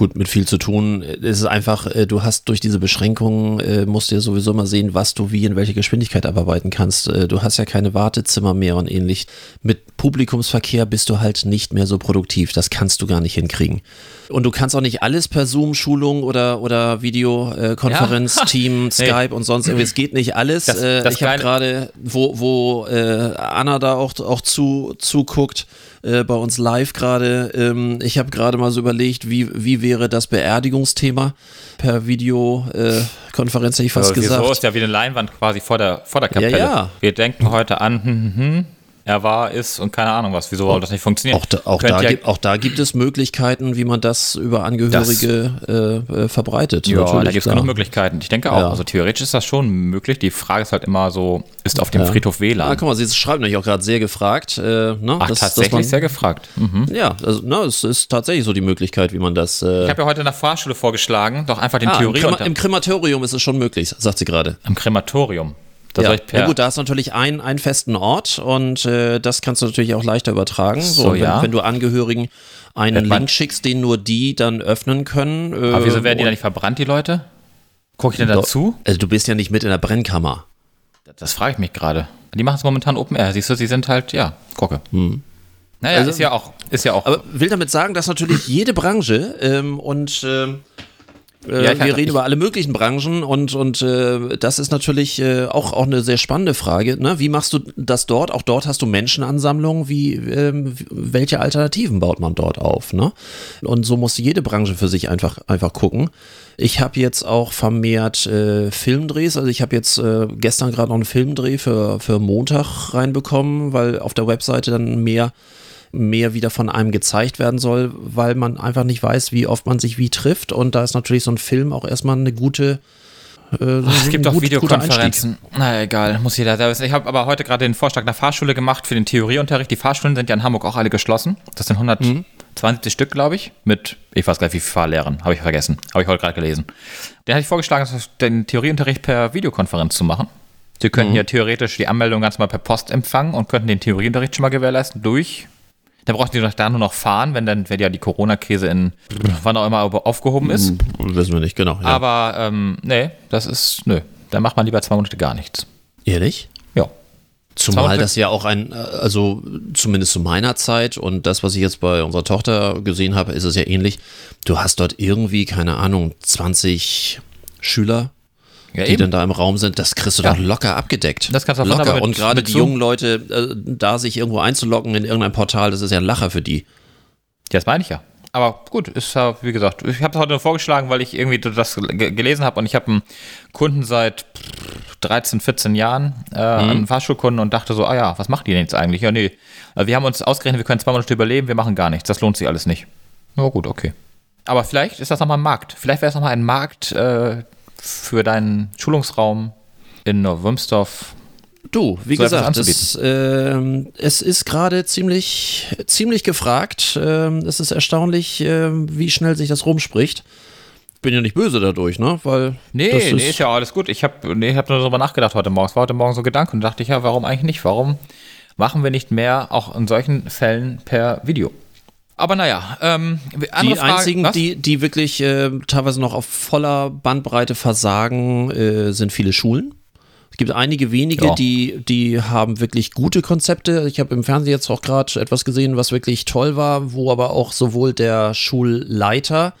Gut, mit viel zu tun. Es ist einfach, äh, du hast durch diese Beschränkungen, äh, musst du ja sowieso mal sehen, was du wie in welcher Geschwindigkeit abarbeiten kannst. Äh, Du hast ja keine Wartezimmer mehr und ähnlich. Mit Publikumsverkehr bist du halt nicht mehr so produktiv. Das kannst du gar nicht hinkriegen. Und du kannst auch nicht alles per Zoom-Schulung oder, oder Videokonferenz, Ja. Team. Skype und sonst irgendwie. Es geht nicht alles. Das- äh, das ich habe gerade, wo, wo äh, Anna da auch, auch zu, zuguckt, äh, bei uns live gerade, ähm, ich habe gerade mal so überlegt, wie, wie wäre das Beerdigungsthema per Videokonferenz, hätte ich fast Aber gesagt. Wieso ist ja wie eine Leinwand quasi vor der, vor der Kapelle. ja. Wir denken heute an, hm, hm, hm, er war, ist und keine Ahnung was. Wieso soll das nicht funktionieren? Auch da, auch, da ja- gibt, auch da gibt es Möglichkeiten, wie man das über Angehörige äh, äh, verbreitet. Ja, da natürlich, gibt es genug Möglichkeiten. Ich denke auch. Ja. Also theoretisch ist das schon möglich. Die Frage ist halt immer so, ist auf dem Friedhof Ah, WLAN? guck mal, sie schreibt nämlich auch gerade sehr gefragt. Äh, ne, Ach, dass tatsächlich man- sehr gefragt. Mhm. Ja, also, ne, es ist tatsächlich so die Möglichkeit, wie man das. Äh, Ich habe ja heute in der Fahrschule vorgeschlagen, doch einfach den ah, im, Theorie Krema Im Krematorium ist es schon möglich, sagt sie gerade. im Krematorium. Da Ja. ja gut, da hast du natürlich einen, einen festen Ort und äh, das kannst du natürlich auch leichter übertragen. So, So, wenn, ja. wenn du Angehörigen einen man- Link schickst, den nur die dann öffnen können. Äh, aber wieso werden die und- da nicht verbrannt, die Leute? Gucke ich denn dazu? Also du bist ja nicht mit in der Brennkammer. Das frage ich mich gerade. Die machen es momentan Open Air. Siehst du, sie sind halt, ja, gucke. Naja, Also- ist ja auch, ist ja auch. Aber will damit sagen, dass natürlich jede Branche ähm, und ähm, äh, Ja, wir reden über alle möglichen Branchen und, und äh, das ist natürlich äh, auch, auch eine sehr spannende Frage. Ne? Wie machst du das dort? Auch dort hast du Menschenansammlungen. Wie, ähm, welche Alternativen baut man dort auf? Ne? Und so muss jede Branche für sich einfach, einfach gucken. Ich habe jetzt auch vermehrt äh, Filmdrehs. Also ich habe jetzt äh, gestern gerade noch einen Filmdreh für, für Montag reinbekommen, weil auf der Webseite dann mehr mehr wieder von einem gezeigt werden soll, weil man einfach nicht weiß, wie oft man sich wie trifft. Und da ist natürlich so ein Film auch erstmal eine gute. Äh, es gibt auch gut-. Videokonferenzen. Na egal, muss jeder selbst. Ich habe aber heute gerade den Vorschlag einer Fahrschule gemacht für den Theorieunterricht. Die Fahrschulen sind ja in Hamburg auch alle geschlossen. Das sind 172 Stück, glaube ich, mit, ich weiß gar nicht, wie viele Fahrlehrern. Habe ich vergessen. Habe ich heute gerade gelesen. Den hatte ich vorgeschlagen, den Theorieunterricht per Videokonferenz zu machen. Sie könnten ja theoretisch die Anmeldung ganz mal per Post empfangen und könnten den Theorieunterricht schon mal gewährleisten durch. Da brauchten die doch da nur noch fahren, wenn dann wenn ja die Corona-Krise in wann auch immer aufgehoben ist. Wissen wir nicht, genau. Ja. Aber ähm, nee, das ist, nö. Da macht man lieber zwei Monate gar nichts. Ehrlich? Ja. Zumal das ja auch ein, äh, also zumindest zu meiner Zeit und das, was ich jetzt bei unserer Tochter gesehen habe, ist es ja ähnlich. Du hast dort irgendwie, keine Ahnung, 20 Schüler, Ja, die eben. dann da im Raum sind. Das kriegst du Ja. doch locker abgedeckt. Das kannst du auch locker. mit- Und gerade die jungen Leute, äh, da sich irgendwo einzuloggen in irgendein Portal, das ist ja ein Lacher für die. Das meine ich ja. Aber gut, ist ja, wie gesagt, ich habe es heute nur vorgeschlagen, weil ich irgendwie das ge- gelesen habe und ich habe einen Kunden seit 13, 14 Jahren, äh, einen Fahrschulkunden und dachte so, ah ja, was macht die denn jetzt eigentlich? Ja, nee, äh, wir haben uns ausgerechnet, wir können zwei Monate überleben, wir machen gar nichts, das lohnt sich alles nicht. Na gut, okay. Aber vielleicht ist das nochmal ein Markt. Vielleicht wäre es nochmal ein Markt äh, für deinen Schulungsraum in Wurmsdorf. Du, wie So gesagt, es, ähm, es ist gerade ziemlich, ziemlich gefragt. Ähm, es ist erstaunlich, ähm, wie schnell sich das rumspricht. Bin ja nicht böse dadurch, ne? Weil Nee, das nee, ist ja alles gut. Ich habe nee, ich hab nur darüber nachgedacht heute Morgen. Es war heute Morgen so ein Gedanke und dachte ich, ja, warum eigentlich nicht? Warum machen wir nicht mehr auch in solchen Fällen per Video? Aber naja, ähm, andere die Frage, einzigen, was? die, die wirklich äh, teilweise noch auf voller Bandbreite versagen, äh, sind viele Schulen. Es gibt einige wenige, Ja. die, die haben wirklich gute Konzepte. Ich habe im Fernsehen jetzt auch gerade etwas gesehen, was wirklich toll war, wo aber auch sowohl der Schulleiter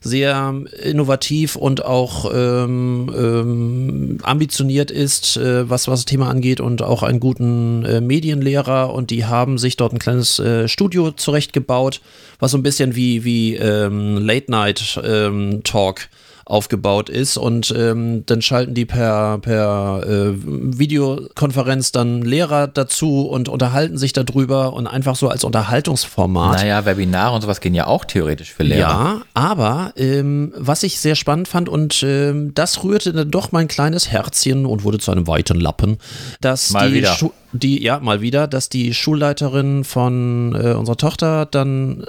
sehr innovativ und auch ähm, ähm, ambitioniert ist, äh, was, was das Thema angeht und auch einen guten äh, Medienlehrer. Und die haben sich dort ein kleines äh, Studio zurechtgebaut, was so ein bisschen wie, wie ähm, Late Night ähm, Talk aufgebaut ist und ähm, dann schalten die per, per äh, Videokonferenz dann Lehrer dazu und unterhalten sich darüber und einfach so als Unterhaltungsformat. Naja, Webinare und sowas gehen ja auch theoretisch für Lehrer. Ja, aber ähm, was ich sehr spannend fand und ähm, das rührte dann doch mein kleines Herzchen und wurde zu einem weiten Lappen, dass Mal die, wieder. Schu die ja mal wieder, dass die Schulleiterin von äh, unserer Tochter dann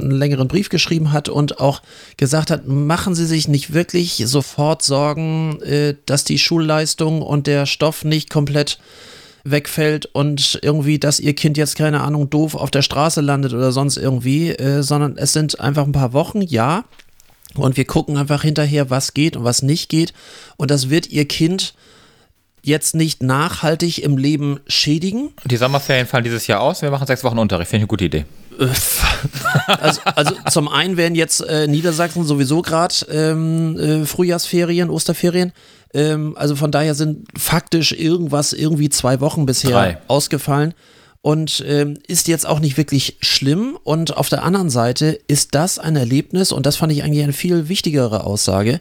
einen längeren Brief geschrieben hat und auch gesagt hat, machen Sie sich nicht wirklich sofort Sorgen, äh, dass die Schulleistung und der Stoff nicht komplett wegfällt und irgendwie, dass ihr Kind jetzt keine Ahnung doof auf der Straße landet oder sonst irgendwie, äh, sondern es sind einfach ein paar Wochen, ja. Und wir gucken einfach hinterher, was geht und was nicht geht. Und das wird ihr Kind jetzt nicht nachhaltig im Leben schädigen. Die Sommerferien fallen dieses Jahr aus. Wir machen sechs Wochen Unterricht. Finde ich eine gute Idee. Also, also zum einen werden jetzt äh, Niedersachsen sowieso gerade ähm, äh, Frühjahrsferien, Osterferien. Ähm, also von daher sind faktisch irgendwas, irgendwie zwei Wochen bisher Drei. ausgefallen. Und ähm, ist jetzt auch nicht wirklich schlimm. Und auf der anderen Seite ist das ein Erlebnis, und das fand ich eigentlich eine viel wichtigere Aussage.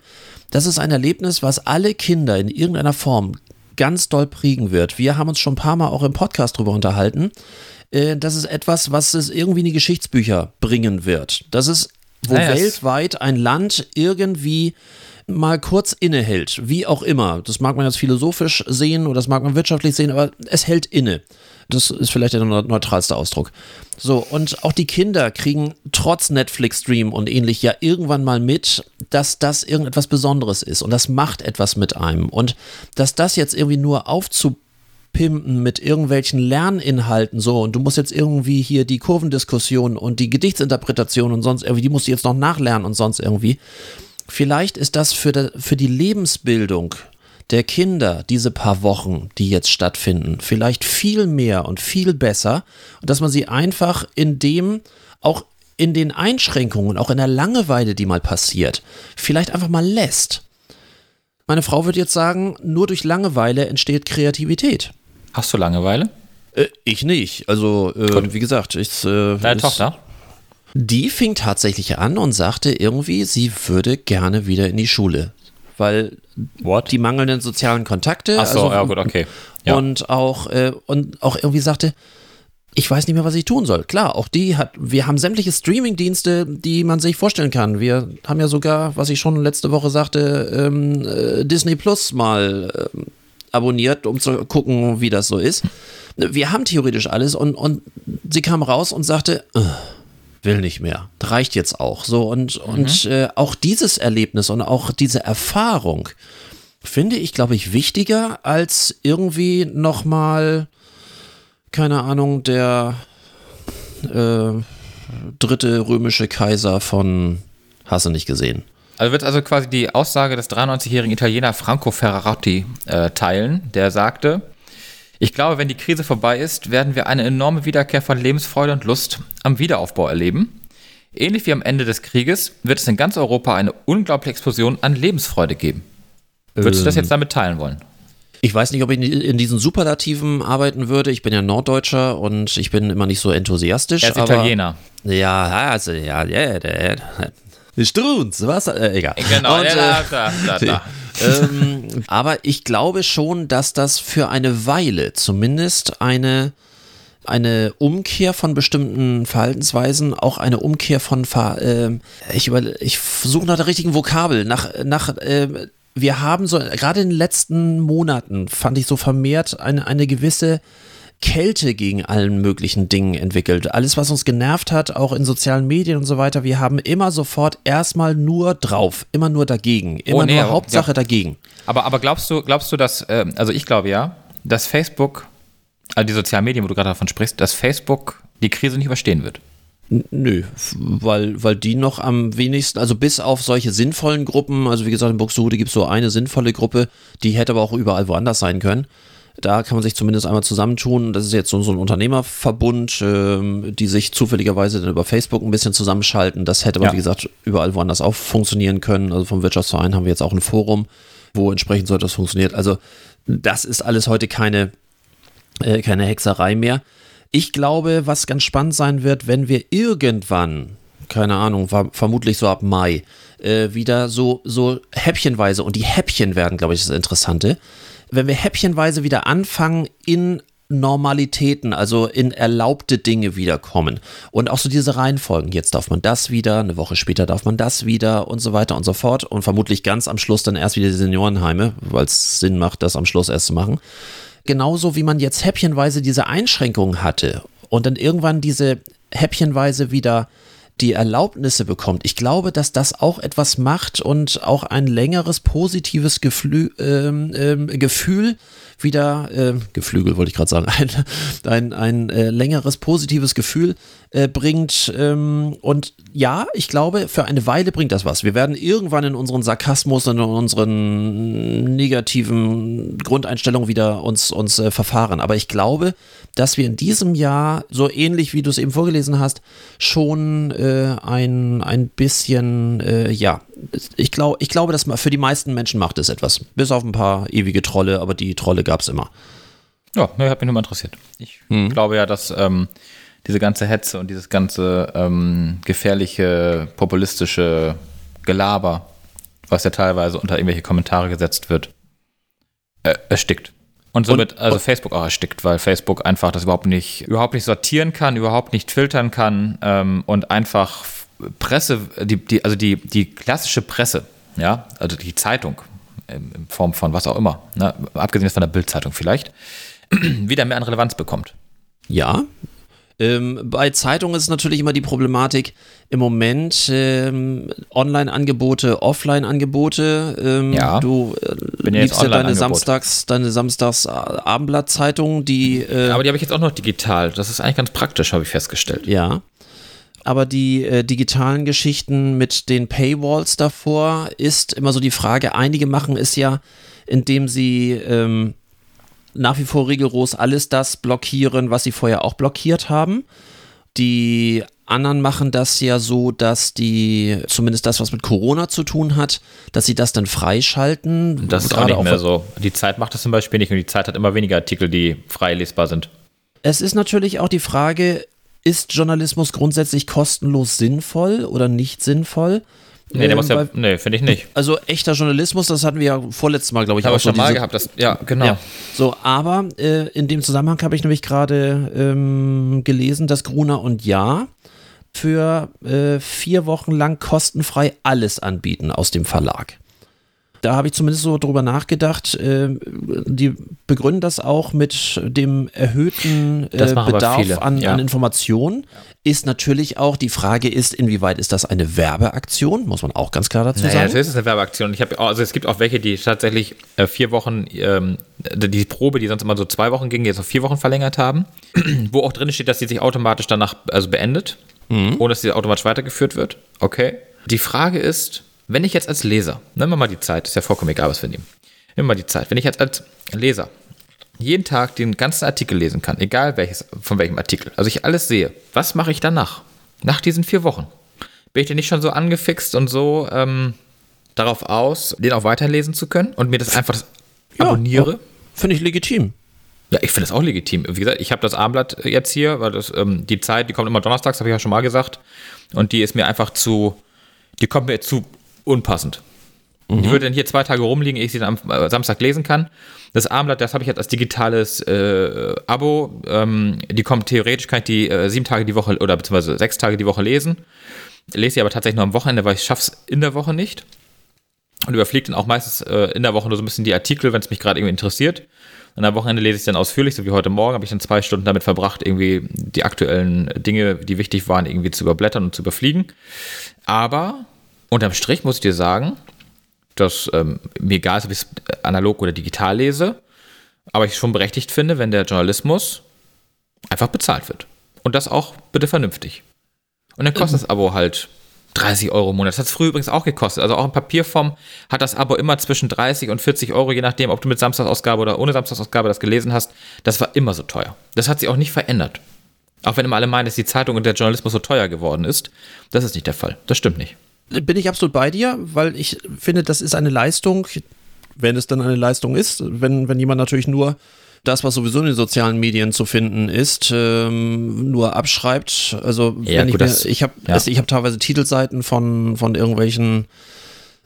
Das ist ein Erlebnis, was alle Kinder in irgendeiner Form ganz doll prägen wird. Wir haben uns schon ein paar Mal auch im Podcast drüber unterhalten. Äh, das ist etwas, was es irgendwie in die Geschichtsbücher bringen wird. Das ist, wo es- weltweit ein Land irgendwie mal kurz innehält, wie auch immer. Das mag man jetzt philosophisch sehen oder das mag man wirtschaftlich sehen, aber es hält inne. Das ist vielleicht der neu- neutralste Ausdruck. So, und auch die Kinder kriegen trotz Netflix-Stream und ähnlich ja irgendwann mal mit, dass das irgendetwas Besonderes ist und das macht etwas mit einem. Und dass das jetzt irgendwie nur aufzupimpen mit irgendwelchen Lerninhalten so und du musst jetzt irgendwie hier die Kurvendiskussion und die Gedichtsinterpretation und sonst irgendwie, die musst du jetzt noch nachlernen und sonst irgendwie. Vielleicht ist das für, de, für die Lebensbildung der Kinder diese paar Wochen, die jetzt stattfinden, vielleicht viel mehr und viel besser und dass man sie einfach in dem, auch in den Einschränkungen, auch in der Langeweile, die mal passiert, vielleicht einfach mal lässt. Meine Frau wird jetzt sagen, nur durch Langeweile entsteht Kreativität. Hast du Langeweile? Äh, ich nicht. Also, äh, wie gesagt, ich. Äh, Deine Tochter? Die fing tatsächlich an und sagte irgendwie, sie würde gerne wieder in die Schule. Weil What? die mangelnden sozialen Kontakte. Ach so, also- ja gut, okay. Ja. Und auch, äh, und auch irgendwie sagte, ich weiß nicht mehr, was ich tun soll. Klar, auch die hat, wir haben sämtliche Streaming-Dienste, die man sich vorstellen kann. Wir haben ja sogar, was ich schon letzte Woche sagte, ähm, äh, Disney Plus mal ähm, abonniert, um zu gucken, wie das so ist. Wir haben theoretisch alles und, und sie kam raus und sagte, "Ugh, will nicht mehr. Das reicht jetzt auch. So und, und äh, auch dieses Erlebnis und auch diese Erfahrung finde ich, glaube ich, wichtiger als irgendwie nochmal, keine Ahnung, der äh, dritte römische Kaiser von Hasse nicht gesehen. Also wird also quasi die Aussage des 93-jährigen Italiener Franco Ferrarotti äh, teilen, der sagte, ich glaube, wenn die Krise vorbei ist, werden wir eine enorme Wiederkehr von Lebensfreude und Lust am Wiederaufbau erleben. Ähnlich wie am Ende des Krieges wird es in ganz Europa eine unglaubliche Explosion an Lebensfreude geben. Würdest du das jetzt damit teilen wollen? Ich weiß nicht, ob ich in- diesen Superlativen arbeiten würde. Ich bin ja Norddeutscher und ich bin immer nicht so enthusiastisch. Er ist Italiener. Ja, also, ja, ja, der. Strunz, was? Äh, egal. Genau, Und, äh, da, da, da. ähm, aber ich glaube schon, dass das für eine Weile zumindest eine, eine Umkehr von bestimmten Verhaltensweisen, auch eine Umkehr von, Ver, ähm, ich, über, ich suche nach der richtigen Vokabel, nach, nach ähm, wir haben so, gerade in den letzten Monaten fand ich so vermehrt eine, eine gewisse Kälte gegen allen möglichen Dingen entwickelt. Alles, was uns genervt hat, auch in sozialen Medien und so weiter, wir haben immer sofort erstmal nur drauf, immer nur dagegen, immer Oh, nee, nur aber- Hauptsache ja. dagegen. Aber, aber glaubst du, glaubst du, dass, ähm, also ich glaube ja, dass Facebook, also die sozialen Medien, wo du gerade davon sprichst, dass Facebook die Krise nicht überstehen wird? Nö, weil, weil die noch am wenigsten, also bis auf solche sinnvollen Gruppen, also wie gesagt, in Buxtehude gibt es so eine sinnvolle Gruppe, die hätte aber auch überall woanders sein können. Da kann man sich zumindest einmal zusammentun. Das ist jetzt so, so ein Unternehmerverbund, ähm, die sich zufälligerweise dann über Facebook ein bisschen zusammenschalten. Das hätte aber, Ja. wie gesagt, überall woanders auch funktionieren können. Also vom Wirtschaftsverein haben wir jetzt auch ein Forum, wo entsprechend so etwas funktioniert. Also das ist alles heute keine, äh, keine Hexerei mehr. Ich glaube, was ganz spannend sein wird, wenn wir irgendwann, keine Ahnung, ver vermutlich so ab Mai, äh, wieder so, so häppchenweise, und die Häppchen werden, glaube ich, das Interessante, wenn wir häppchenweise wieder anfangen, in Normalitäten, also in erlaubte Dinge wiederkommen. Und auch so diese Reihenfolgen. Jetzt darf man das wieder, eine Woche später darf man das wieder und so weiter und so fort. Und vermutlich ganz am Schluss dann erst wieder die Seniorenheime, weil es Sinn macht, das am Schluss erst zu machen genauso wie man jetzt häppchenweise diese Einschränkungen hatte und dann irgendwann diese häppchenweise wieder die Erlaubnisse bekommt. Ich glaube, dass das auch etwas macht und auch ein längeres positives Geflü ähm, ähm, Gefühl wieder, äh, Geflügel wollte ich gerade sagen, ein, ein, ein äh, längeres positives Gefühl äh, bringt. Ähm, und ja, ich glaube, für eine Weile bringt das was. Wir werden irgendwann in unseren Sarkasmus und in unseren negativen Grundeinstellungen wieder uns, uns äh, verfahren. Aber ich glaube, dass wir in diesem Jahr, so ähnlich wie du es eben vorgelesen hast, schon äh, ein, ein bisschen, äh, ja, ich, glaub, ich glaube, dass für die meisten Menschen macht es etwas. Bis auf ein paar ewige Trolle, aber die Trolle gab es immer. Ja, ne, hat mich nur mal interessiert. Ich hm. glaube ja, dass ähm, diese ganze Hetze und dieses ganze ähm, gefährliche, populistische Gelaber, was ja teilweise unter irgendwelche Kommentare gesetzt wird, äh, erstickt. Und somit und, also Facebook auch erstickt, weil Facebook einfach das überhaupt nicht, überhaupt nicht sortieren kann, überhaupt nicht filtern kann ähm, und einfach Presse, die, die, also die, die klassische Presse, ja, also die Zeitung in, Form von was auch immer, ne, abgesehen von der Bildzeitung vielleicht, wieder mehr an Relevanz bekommt. Ja, ähm, bei Zeitungen ist natürlich immer die Problematik im Moment ähm, Online-Angebote, Offline-Angebote. Ähm, ja. Du äh, liebst ja deine Samstags, deine Samstags Abendblattzeitung, die. Äh, Aber die habe ich jetzt auch noch digital. Das ist eigentlich ganz praktisch, habe ich festgestellt. Ja. Aber die äh, digitalen Geschichten mit den Paywalls davor ist immer so die Frage. Einige machen es ja, indem sie ähm, nach wie vor rigoros alles das blockieren, was sie vorher auch blockiert haben. Die anderen machen das ja so, dass die, zumindest das, was mit Corona zu tun hat, dass sie das dann freischalten. Das ist auch nicht mehr so. Die Zeit macht das zum Beispiel nicht und die Zeit hat immer weniger Artikel, die frei lesbar sind. Es ist natürlich auch die Frage, ist Journalismus grundsätzlich kostenlos sinnvoll oder nicht sinnvoll? Nee, der ähm, muss ja, nee, finde ich nicht. Also echter Journalismus, das hatten wir ja vorletztes Mal, glaube ich, Habe auch schon so mal gehabt, das, ja, genau. Ja. So, aber äh, in dem Zusammenhang habe ich nämlich gerade ähm, gelesen, dass Gruner und Ja für äh, vier Wochen lang kostenfrei alles anbieten aus dem Verlag. Da habe ich zumindest so drüber nachgedacht. Äh, die begründen das auch mit dem erhöhten äh, Bedarf an, ja. an Informationen. Ist natürlich auch die Frage ist, inwieweit ist das eine Werbeaktion? Muss man auch ganz klar dazu naja, sagen. Ja, das ist eine Werbeaktion. Ich habe also es gibt auch welche, die tatsächlich äh, vier Wochen ähm, die Probe, die sonst immer so zwei Wochen ging, jetzt auf vier Wochen verlängert haben, wo auch drin steht, dass sie sich automatisch danach also beendet, mhm. ohne dass sie automatisch weitergeführt wird. Okay. Die Frage ist, wenn ich jetzt als Leser, nehmen wir mal die Zeit, ist ja vollkommen egal, was wir nehmen. Nehmen wir mal die Zeit. Wenn ich jetzt als Leser jeden Tag den ganzen Artikel lesen kann, egal welches, von welchem Artikel, also ich alles sehe, was mache ich danach? Nach diesen vier Wochen? Bin ich denn nicht schon so angefixt und so ähm, darauf aus, den auch weiterlesen zu können und mir das einfach ja, abonniere? Finde ich legitim. Ja, ich finde das auch legitim. Wie gesagt, ich habe das Armblatt jetzt hier, weil das, ähm, die Zeit, die kommt immer donnerstags, habe ich ja schon mal gesagt. Und die ist mir einfach zu, die kommt mir zu unpassend. Mhm. Ich würde dann hier zwei Tage rumliegen, ehe ich sie dann am äh, Samstag lesen kann. Das Armblatt, das habe ich jetzt als digitales äh, Abo. Ähm, die kommt theoretisch, kann ich die äh, sieben Tage die Woche oder beziehungsweise sechs Tage die Woche lesen. Lese sie aber tatsächlich nur am Wochenende, weil ich schaffe es in der Woche nicht. Und überfliege dann auch meistens äh, in der Woche nur so ein bisschen die Artikel, wenn es mich gerade irgendwie interessiert. Und am Wochenende lese ich dann ausführlich, so wie heute Morgen, habe ich dann zwei Stunden damit verbracht, irgendwie die aktuellen Dinge, die wichtig waren, irgendwie zu überblättern und zu überfliegen. Aber Unterm Strich muss ich dir sagen, dass ähm, mir egal ist, ob ich es analog oder digital lese, aber ich schon berechtigt finde, wenn der Journalismus einfach bezahlt wird. Und das auch bitte vernünftig. Und dann kostet mhm. das Abo halt 30 Euro im Monat. Das hat es früher übrigens auch gekostet. Also auch in Papierform hat das Abo immer zwischen 30 und 40 Euro, je nachdem, ob du mit Samstagsausgabe oder ohne Samstagsausgabe das gelesen hast. Das war immer so teuer. Das hat sich auch nicht verändert. Auch wenn immer alle meinen, dass die Zeitung und der Journalismus so teuer geworden ist. Das ist nicht der Fall. Das stimmt nicht bin ich absolut bei dir, weil ich finde, das ist eine Leistung, wenn es dann eine Leistung ist, wenn, wenn jemand natürlich nur das, was sowieso in den sozialen Medien zu finden ist, ähm, nur abschreibt. Also ja, wenn gut, ich mir, ich habe ja. ich habe teilweise Titelseiten von von irgendwelchen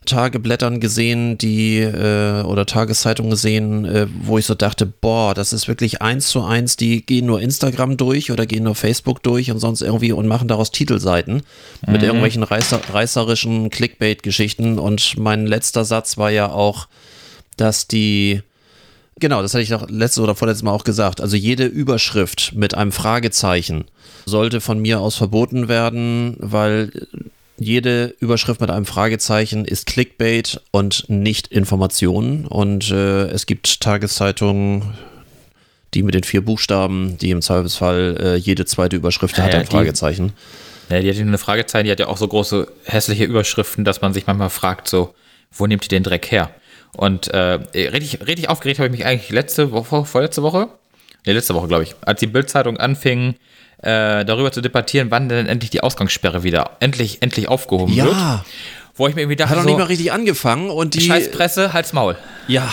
Tageblättern gesehen, die äh, oder Tageszeitungen gesehen, äh, wo ich so dachte, boah, das ist wirklich eins zu eins, die gehen nur Instagram durch oder gehen nur Facebook durch und sonst irgendwie und machen daraus Titelseiten mhm. mit irgendwelchen reißer, reißerischen Clickbait-Geschichten. Und mein letzter Satz war ja auch, dass die Genau, das hatte ich doch letztes oder vorletztes Mal auch gesagt. Also jede Überschrift mit einem Fragezeichen sollte von mir aus verboten werden, weil jede Überschrift mit einem Fragezeichen ist Clickbait und nicht Informationen. Und äh, es gibt Tageszeitungen, die mit den vier Buchstaben, die im Zweifelsfall äh, jede zweite Überschrift Ja, hat ein die- Fragezeichen. Ja, die hat ja eine Fragezeichen, die hat ja auch so große hässliche Überschriften, dass man sich manchmal fragt, so, wo nimmt die den Dreck her? Und äh, richtig, richtig aufgeregt habe ich mich eigentlich letzte Woche, vorletzte Woche, nee, letzte Woche, glaube ich, als die Bildzeitung anfing, äh, darüber zu debattieren, wann denn endlich die Ausgangssperre wieder endlich, endlich aufgehoben wird. Ja, Wo ich mir irgendwie dachte, hat noch so, nicht mal richtig angefangen und die. scheiß Presse, halt's Maul. Ja,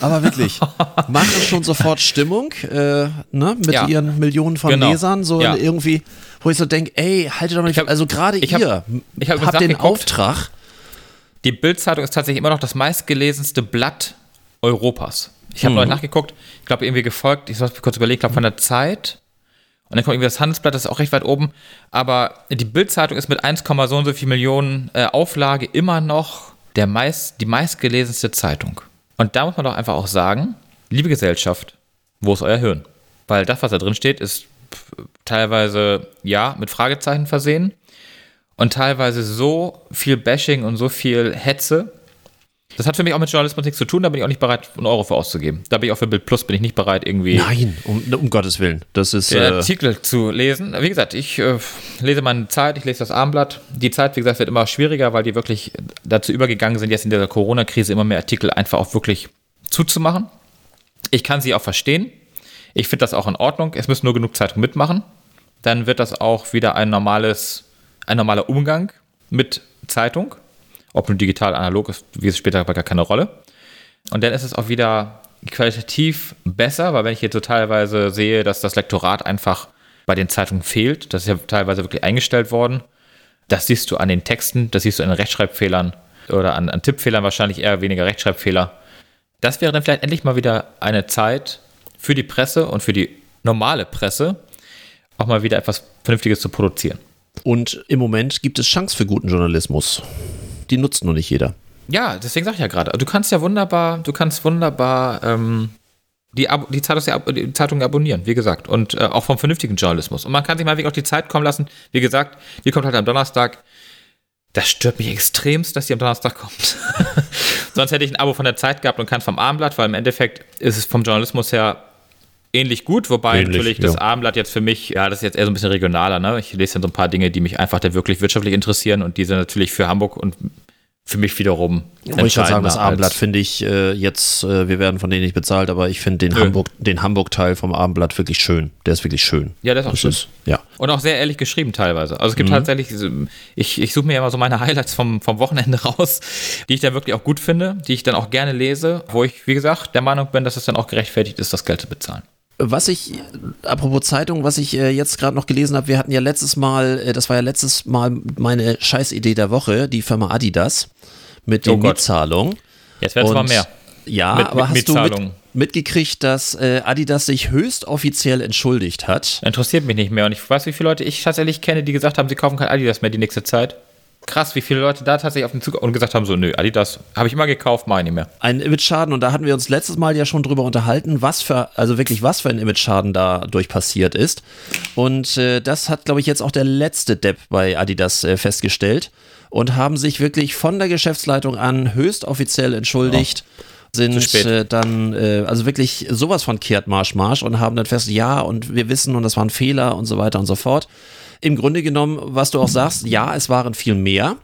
aber wirklich. machen schon sofort Stimmung, äh, ne, mit Ja. ihren Millionen von Genau. Lesern, so Ja. irgendwie, wo ich so denke, ey, haltet doch mal, Ich hab- also gerade ich hab- ihr ich hab habt den nachgeguckt. Auftrag, Die Bildzeitung ist tatsächlich immer noch das meistgelesenste Blatt Europas. Ich habe Mhm. neulich nachgeguckt, ich glaube irgendwie gefolgt, ich soll kurz überlegen, ich glaube von der Zeit. Und dann kommt irgendwie das Handelsblatt, das ist auch recht weit oben. Aber die Bildzeitung ist mit 1, so und so viel Millionen äh, Auflage immer noch der meist, die meistgelesenste Zeitung. Und da muss man doch einfach auch sagen, liebe Gesellschaft, wo ist euer Hirn? Weil das, was da drin steht, ist teilweise, ja, mit Fragezeichen versehen und teilweise so viel Bashing und so viel Hetze. Das hat für mich auch mit Journalismus nichts zu tun, da bin ich auch nicht bereit, einen Euro für auszugeben. Da bin ich auch für Bild Plus, bin ich nicht bereit, irgendwie nein, um, um Gottes Willen, das ist, den äh, Artikel zu lesen. Wie gesagt, ich äh, lese meine Zeit, ich lese das Abendblatt. Die Zeit, wie gesagt, wird immer schwieriger, weil die wirklich dazu übergegangen sind, jetzt in dieser Corona-Krise immer mehr Artikel einfach auch wirklich zuzumachen. Ich kann sie auch verstehen. Ich finde das auch in Ordnung. Es müssen nur genug Zeitungen mitmachen. Dann wird das auch wieder ein normales, ein normaler Umgang mit Zeitung. Ob nun digital, analog ist, wie es später gar keine Rolle. Und dann ist es auch wieder qualitativ besser, weil wenn ich jetzt so teilweise sehe, dass das Lektorat einfach bei den Zeitungen fehlt, das ist ja teilweise wirklich eingestellt worden, das siehst du an den Texten, das siehst du an den Rechtschreibfehlern oder an, an Tippfehlern wahrscheinlich eher weniger Rechtschreibfehler. Das wäre dann vielleicht endlich mal wieder eine Zeit für die Presse und für die normale Presse, auch mal wieder etwas Vernünftiges zu produzieren. und im Moment gibt es Chance für guten Journalismus. Die nutzt nur nicht jeder. Ja, deswegen sage ich ja gerade, du kannst ja wunderbar, du kannst wunderbar ähm, die, Ab die, Zeitung, die Zeitung abonnieren, wie gesagt, und äh, auch vom vernünftigen Journalismus. Und man kann sich mal wirklich auch die Zeit kommen lassen. Wie gesagt, die kommt halt am Donnerstag. Das stört mich extremst, dass die am Donnerstag kommt. Sonst hätte ich ein Abo von der Zeit gehabt und keins vom Abendblatt, weil im Endeffekt ist es vom Journalismus her ähnlich gut, wobei Ähnlich, natürlich das ja. Abendblatt jetzt für mich, ja, das ist jetzt eher so ein bisschen regionaler, ne? Ich lese dann so ein paar Dinge, die mich einfach da wirklich wirtschaftlich interessieren und die sind natürlich für Hamburg und für mich wiederum Wollte ich schon sagen, das Abendblatt finde ich äh, jetzt, äh, wir werden von denen nicht bezahlt, aber ich finde den Nö. Hamburg, den Hamburg-Teil vom Abendblatt wirklich schön. Der ist wirklich schön. Ja, der ist auch das schön. Ist, ja. Und auch sehr ehrlich geschrieben teilweise. Also es gibt tatsächlich, ich, ich suche mir ja immer so meine Highlights vom, vom Wochenende raus, die ich dann wirklich auch gut finde, die ich dann auch gerne lese, wo ich, wie gesagt, der Meinung bin, dass es dann auch gerechtfertigt ist, das Geld zu bezahlen. Was ich, apropos Zeitung, was ich äh, jetzt gerade noch gelesen habe, wir hatten ja letztes Mal, äh, das war ja letztes Mal meine Scheißidee der Woche, die Firma Adidas mit Oh den Gott. Jetzt werden es mal mehr. Ja, Mit- aber mit hast du mit, mitgekriegt, dass äh, Adidas sich höchst offiziell entschuldigt hat? Interessiert mich nicht mehr. Und ich weiß, wie viele Leute ich tatsächlich kenne, die gesagt haben, sie kaufen kein Adidas mehr die nächste Zeit. Krass, wie viele Leute da tatsächlich auf den Zug und gesagt haben, so, nö, Adidas habe ich immer gekauft, ich nicht mehr. Ein Image-Schaden und da hatten wir uns letztes Mal ja schon drüber unterhalten, was für, also wirklich was für ein Image-Schaden dadurch passiert ist. Und äh, das hat, glaube ich, jetzt auch der letzte Depp bei Adidas äh, festgestellt und haben sich wirklich von der Geschäftsleitung an höchst offiziell entschuldigt. Zu Sind äh, dann, äh, also wirklich sowas von kehrt Marsch Marsch und haben dann fest, ja, und wir wissen und das war ein Fehler und so weiter und so fort. Im Grunde genommen, was du auch sagst, ja, es waren viel mehr.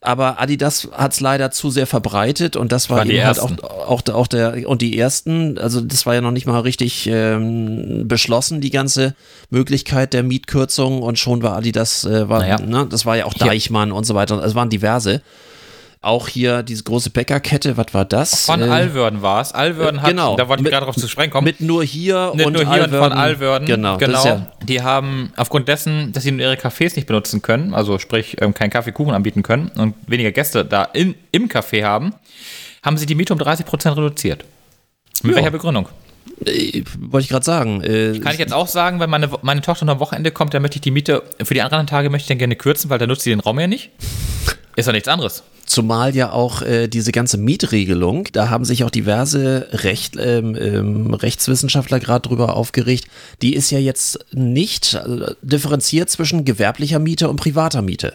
Aber Adidas hat es leider zu sehr verbreitet und das war die eben halt auch, auch, auch der und die ersten, also das war ja noch nicht mal richtig ähm, beschlossen, die ganze Möglichkeit der Mietkürzung und schon war Adidas, äh, war, Naja. ne, das war ja auch. Deichmann und so weiter, es waren diverse. Auch hier diese große Bäckerkette, was war das? Von Äh, Alwörden war es. Alwörden hat, genau. da wollte ich Mit- gerade drauf zu sprechen kommen. Mit nur hier Nicht und nur hier und von Alwörden. Alwörden. Genau, genau. ja, Die haben aufgrund dessen, dass sie ihre Cafés nicht benutzen können, also sprich ähm, keinen Kaffeekuchen anbieten können und weniger Gäste da in, im Café haben, haben sie die Miete um 30% reduziert. Mit Ja. welcher Begründung? äh, wollte ich gerade sagen. Äh, Kann ich jetzt auch sagen, wenn meine, meine Tochter noch am Wochenende kommt, dann möchte ich die Miete für die anderen Tage möchte ich dann gerne kürzen, weil dann nutzt sie den Raum ja nicht. Ist ja nichts anderes. Zumal ja auch äh, diese ganze Mietregelung, da haben sich auch diverse Recht, ähm, ähm, Rechtswissenschaftler gerade drüber aufgeregt, die ist ja jetzt nicht äh, differenziert zwischen gewerblicher Miete und privater Miete.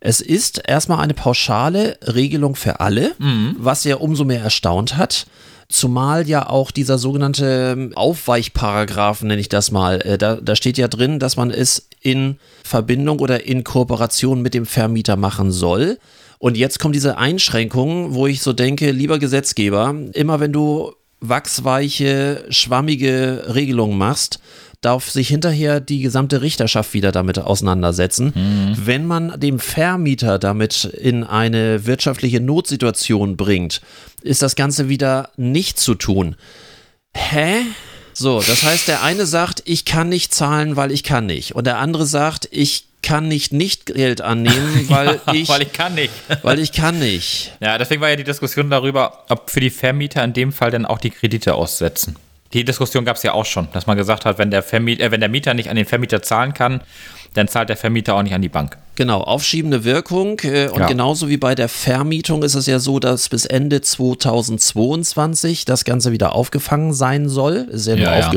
Es ist erstmal eine pauschale Regelung für alle, was ja umso mehr erstaunt hat. Zumal ja auch dieser sogenannte Aufweichparagraph, nenne ich das mal, äh, da, da steht ja drin, dass man es in Verbindung oder in Kooperation mit dem Vermieter machen soll. Und jetzt kommt diese Einschränkung, wo ich so denke, lieber Gesetzgeber, immer wenn du wachsweiche, schwammige Regelungen machst, darf sich hinterher die gesamte Richterschaft wieder damit auseinandersetzen. Wenn man dem Vermieter damit in eine wirtschaftliche Notsituation bringt, ist das Ganze wieder nicht zu tun. Hä? So, das heißt, der eine sagt, ich kann nicht zahlen, weil ich kann nicht. Und der andere sagt, ich kann nicht nicht Geld annehmen, weil ich, Weil ich kann nicht. weil ich kann nicht. Ja, deswegen war ja die Diskussion darüber, ob für die Vermieter in dem Fall dann auch die Kredite aussetzen. Die Diskussion gab es ja auch schon, dass man gesagt hat, wenn der, Vermieter, äh, wenn der Mieter nicht an den Vermieter zahlen kann, dann zahlt der Vermieter auch nicht an die Bank. Genau, aufschiebende Wirkung. Äh, und Ja. genauso wie bei der Vermietung ist es ja so, dass bis Ende 2022 das Ganze wieder aufgefangen sein soll. Ist ja nur Ja, ja.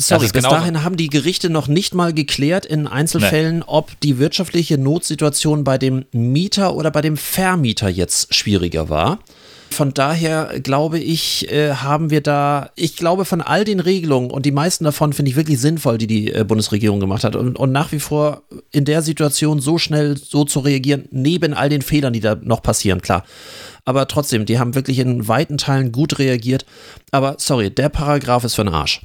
Sorry, bis genauso. dahin haben die Gerichte noch nicht mal geklärt in Einzelfällen, ob die wirtschaftliche Notsituation bei dem Mieter oder bei dem Vermieter jetzt schwieriger war. Von daher glaube ich, äh, haben wir da, ich glaube von all den Regelungen und die meisten davon finde ich wirklich sinnvoll, die die äh, Bundesregierung gemacht hat und, und nach wie vor in der Situation so schnell so zu reagieren, neben all den Fehlern, die da noch passieren, klar. Aber trotzdem, die haben wirklich in weiten Teilen gut reagiert. Aber sorry, der Paragraph ist für den Arsch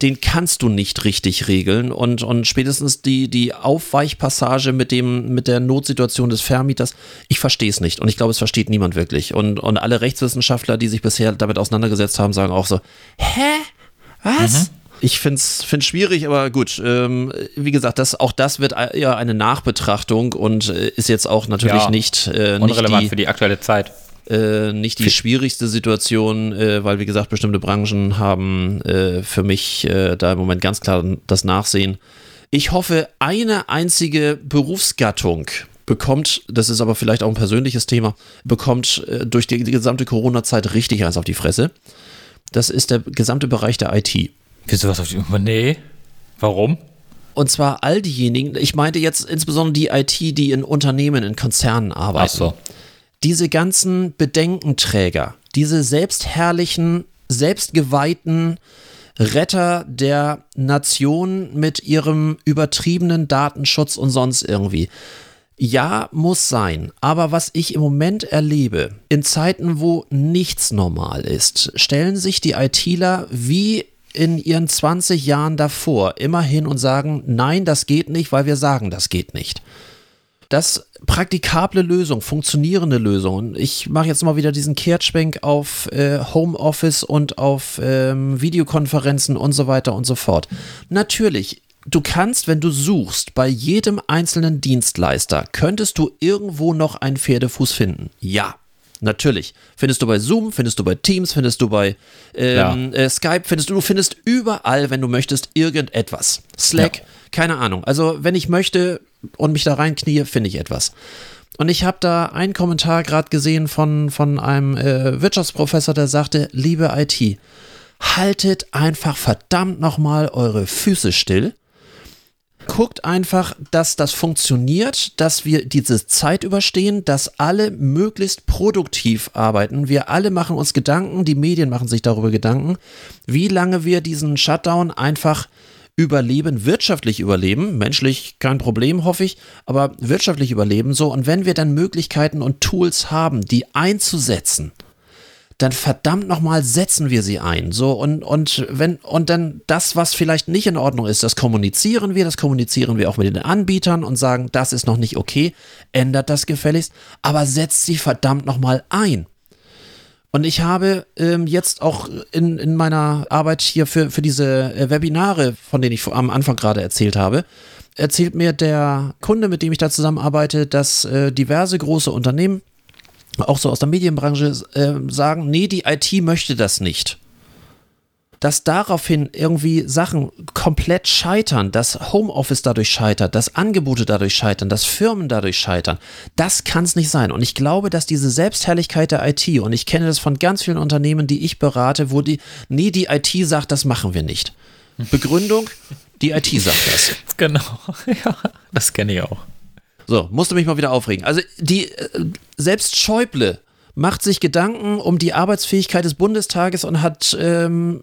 den kannst du nicht richtig regeln und, und spätestens die, die Aufweichpassage mit dem, mit der Notsituation des Vermieters, ich verstehe es nicht und ich glaube, es versteht niemand wirklich und, und alle Rechtswissenschaftler, die sich bisher damit auseinandergesetzt haben, sagen auch so, hä? Was? Ich finde es schwierig, aber gut. Ähm, wie gesagt, das, auch das wird eher eine Nachbetrachtung und äh, ist jetzt auch natürlich Ja, nicht, äh, nicht Unrelevant die, für die aktuelle Zeit. Äh, nicht die schwierigste Situation, äh, weil wie gesagt, bestimmte Branchen haben äh, für mich äh, da im Moment ganz klar das Nachsehen. Ich hoffe, eine einzige Berufsgattung bekommt, das ist aber vielleicht auch ein persönliches Thema, bekommt äh, durch die, die gesamte Corona-Zeit richtig eins auf die Fresse. Das ist der gesamte Bereich der IT. Wieso was auf die. Nee. Warum? Und zwar all diejenigen, ich meinte jetzt insbesondere die IT, die in Unternehmen, in Konzernen arbeiten. Ach so. Diese ganzen Bedenkenträger, diese selbstherrlichen, selbstgeweihten Retter der Nation mit ihrem übertriebenen Datenschutz und sonst irgendwie. Ja, muss sein. Aber was ich im Moment erlebe, in Zeiten, wo nichts normal ist, stellen sich die ITler wie in ihren 20 Jahren davor immer hin und sagen, nein, das geht nicht, weil wir sagen, das geht nicht das praktikable Lösung, funktionierende Lösung. Ich mache jetzt mal wieder diesen Kehrtschwenk auf äh, Homeoffice und auf ähm, Videokonferenzen und so weiter und so fort. Natürlich, du kannst, wenn du suchst, bei jedem einzelnen Dienstleister, könntest du irgendwo noch einen Pferdefuß finden. Ja. Natürlich. Findest du bei Zoom, findest du bei Teams, findest du bei ähm, äh, Skype, findest du, du findest überall, wenn du möchtest, irgendetwas. Slack, Ja. keine Ahnung. Also, wenn ich möchte und mich da reinknie, finde ich etwas. Und ich habe da einen Kommentar gerade gesehen von, von einem äh, Wirtschaftsprofessor, der sagte, liebe IT, haltet einfach verdammt nochmal eure Füße still. Guckt einfach, dass das funktioniert, dass wir diese Zeit überstehen, dass alle möglichst produktiv arbeiten. Wir alle machen uns Gedanken, die Medien machen sich darüber Gedanken, wie lange wir diesen Shutdown einfach überleben, wirtschaftlich überleben, menschlich kein Problem, hoffe ich, aber wirtschaftlich überleben so. Und wenn wir dann Möglichkeiten und Tools haben, die einzusetzen, dann verdammt nochmal setzen wir sie ein. So, und, und wenn, und dann das, was vielleicht nicht in Ordnung ist, das kommunizieren wir, das kommunizieren wir auch mit den Anbietern und sagen, das ist noch nicht okay, ändert das gefälligst, aber setzt sie verdammt nochmal ein. Und ich habe ähm, jetzt auch in, in meiner Arbeit hier für, für diese äh, Webinare, von denen ich am Anfang gerade erzählt habe, erzählt mir der Kunde, mit dem ich da zusammenarbeite, dass äh, diverse große Unternehmen auch so aus der Medienbranche äh, sagen, nee, die IT möchte das nicht. Dass daraufhin irgendwie Sachen komplett scheitern, dass Homeoffice dadurch scheitert, dass Angebote dadurch scheitern, dass Firmen dadurch scheitern, das kann es nicht sein. Und ich glaube, dass diese Selbstherrlichkeit der IT, und ich kenne das von ganz vielen Unternehmen, die ich berate, wo die, nee, die IT sagt, das machen wir nicht. Begründung, die IT sagt das. Genau. ja, das kenne ich auch. So, musste mich mal wieder aufregen. Also die äh, selbst Schäuble macht sich Gedanken um die Arbeitsfähigkeit des Bundestages und hat ähm,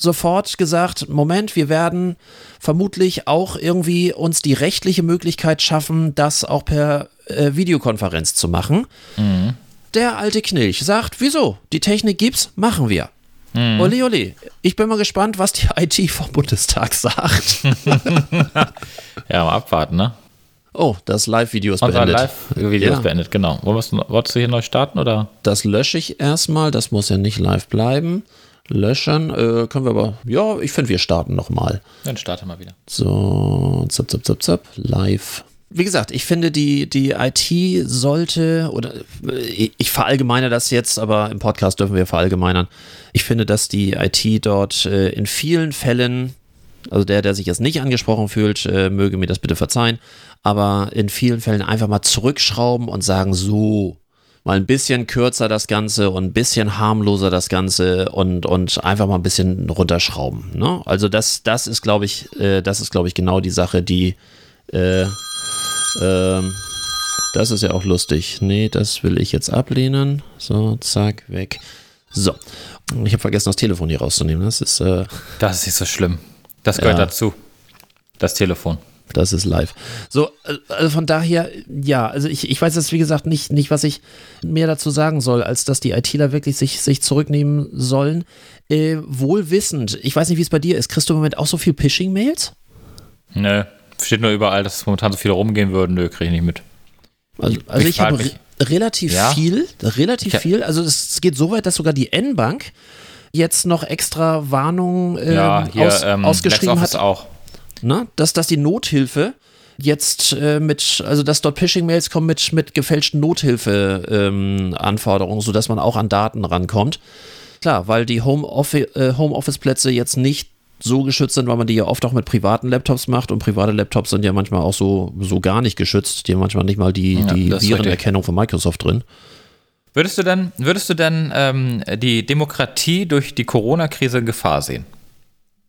sofort gesagt, Moment, wir werden vermutlich auch irgendwie uns die rechtliche Möglichkeit schaffen, das auch per äh, Videokonferenz zu machen. Der alte Knilch sagt, wieso? Die Technik gibt's, machen wir. Ole, ole. Ich bin mal gespannt, was die IT vom Bundestag sagt. Ja, mal abwarten, ne? Oh, das Live-Video ist Unser beendet. Live-Video Ja. ist beendet, genau. Wolltest du, wolltest du hier neu starten oder? Das lösche ich erstmal, das muss ja nicht live bleiben. Löschen, äh, können wir aber, ja, ich finde, wir starten nochmal. Dann starte mal wieder. So, zap, zap, zap, zap, live. Wie gesagt, ich finde, die, die IT sollte, oder äh, ich, ich verallgemeine das jetzt, aber im Podcast dürfen wir verallgemeinern. Ich finde, dass die IT dort äh, in vielen Fällen, also der, der sich jetzt nicht angesprochen fühlt, äh, möge mir das bitte verzeihen, aber in vielen Fällen einfach mal zurückschrauben und sagen, so, mal ein bisschen kürzer das Ganze und ein bisschen harmloser das Ganze und, und einfach mal ein bisschen runterschrauben. Ne? Also das, das ist, glaube ich, äh, das ist, glaube ich, genau die Sache, die äh, ähm, das ist ja auch lustig. Nee, das will ich jetzt ablehnen. So, zack, weg. So. Ich habe vergessen, das Telefon hier rauszunehmen. Das ist, äh, Das ist nicht so schlimm. Das gehört Ja. dazu. Das Telefon. Das ist live. So, äh, also von daher, ja, also ich, ich weiß jetzt, wie gesagt, nicht, nicht, was ich mehr dazu sagen soll, als dass die ITler wirklich sich, sich zurücknehmen sollen. Äh, wohl wissend, ich weiß nicht, wie es bei dir ist. Kriegst du im Moment auch so viel Phishing-Mails? Nö. Steht nur überall, dass momentan so viele rumgehen würden. Nö, kriege ich nicht mit. Also, also ich habe re relativ Ja. viel, relativ Ich- viel. Also es geht so weit, dass sogar die N-Bank jetzt noch extra Warnungen ähm, Ja, hier aus, ähm, ausgeschrieben hat, auch. Ne? dass, dass die Nothilfe jetzt äh, mit, also dass dort Phishing-Mails kommen mit, mit gefälschten Nothilfe-Anforderungen, sodass man auch an Daten rankommt. Klar, weil die Homeoffi- äh, Homeoffice-Plätze jetzt nicht so geschützt sind, weil man die ja oft auch mit privaten Laptops macht und private Laptops sind ja manchmal auch so, so gar nicht geschützt. Die haben manchmal nicht mal die, Ja, die Virenerkennung von Microsoft drin. Würdest du denn, würdest du denn ähm, die Demokratie durch die Corona-Krise in Gefahr sehen?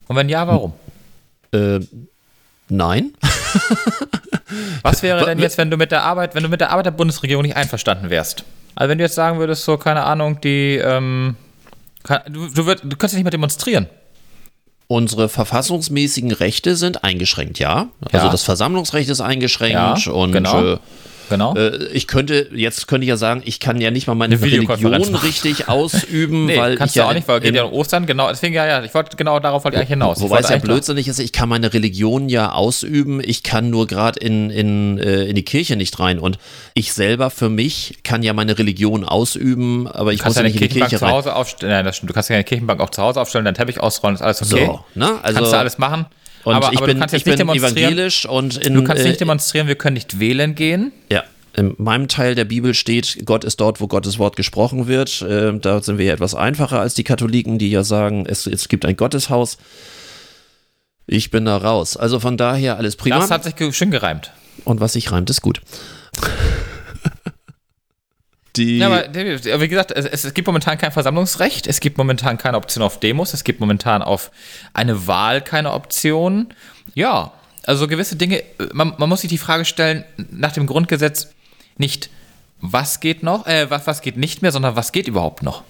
Und wenn ja, warum? Äh, nein. Was wäre denn jetzt, wenn du mit der Arbeit, wenn du mit der Arbeit der Bundesregierung nicht einverstanden wärst? Also wenn du jetzt sagen würdest, so, keine Ahnung, die, ähm, kann, du, du, würd, du ja nicht mehr demonstrieren. Unsere verfassungsmäßigen Rechte sind eingeschränkt, ja. Also Ja. das Versammlungsrecht ist eingeschränkt Ja, und genau. äh, Genau. äh, ich könnte, jetzt könnte ich ja sagen, ich kann ja nicht mal meine Eine Religion richtig ausüben, nee, weil kannst ich du auch nicht, weil geht ja um Ostern, genau, deswegen, ja, ja, ich wollte, genau darauf wollte ich eigentlich hinaus. Wobei es ja blödsinnig ist, ich kann meine Religion ja ausüben, ich kann nur gerade in, in, äh, in die Kirche nicht rein und ich selber für mich kann ja meine Religion ausüben, aber ich muss ja nicht in die Kirchenbank Kirche zu rein. Hause aufstellen. Nein, das stimmt. Du kannst deine Kirchenbank auch zu Hause aufstellen, deinen Teppich ausrollen, ist alles okay. So, ne? Also, kannst du alles machen. Und aber, ich aber bin, du kannst ich bin demonstrieren. evangelisch und in, Du kannst äh, nicht demonstrieren, wir können nicht wählen gehen. Ja, in meinem Teil der Bibel steht, Gott ist dort, wo Gottes Wort gesprochen wird. Ähm, da sind wir ja etwas einfacher als die Katholiken, die ja sagen, es, es gibt ein Gotteshaus. Ich bin da raus. Also von daher alles prima. Das hat sich schön gereimt. Und was sich reimt, ist gut. Die, Ja, aber wie gesagt, es, es gibt momentan kein Versammlungsrecht, es gibt momentan keine Option auf Demos, es gibt momentan auf eine Wahl keine Option. Ja, also gewisse Dinge, man, man muss sich die Frage stellen, nach dem Grundgesetz nicht, was geht noch, äh, was, was geht nicht mehr, sondern was geht überhaupt noch?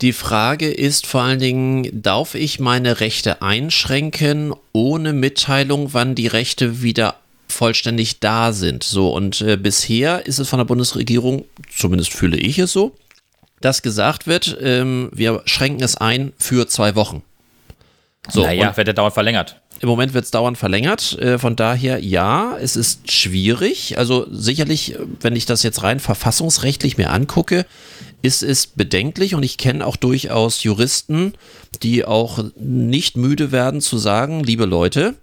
Die Frage ist vor allen Dingen, darf ich meine Rechte einschränken ohne Mitteilung, wann die Rechte wieder vollständig da sind? So, und äh, bisher ist es von der Bundesregierung, zumindest fühle ich es so, dass gesagt wird, ähm, wir schränken es ein für zwei Wochen. So, naja, wird der dauernd verlängert. im Moment wird es dauernd verlängert. Äh, von daher, ja, es ist schwierig. Also sicherlich, äh, wenn ich das jetzt rein verfassungsrechtlich mir angucke, ist es bedenklich und ich kenne auch durchaus Juristen, die auch nicht müde werden zu sagen, liebe Leute,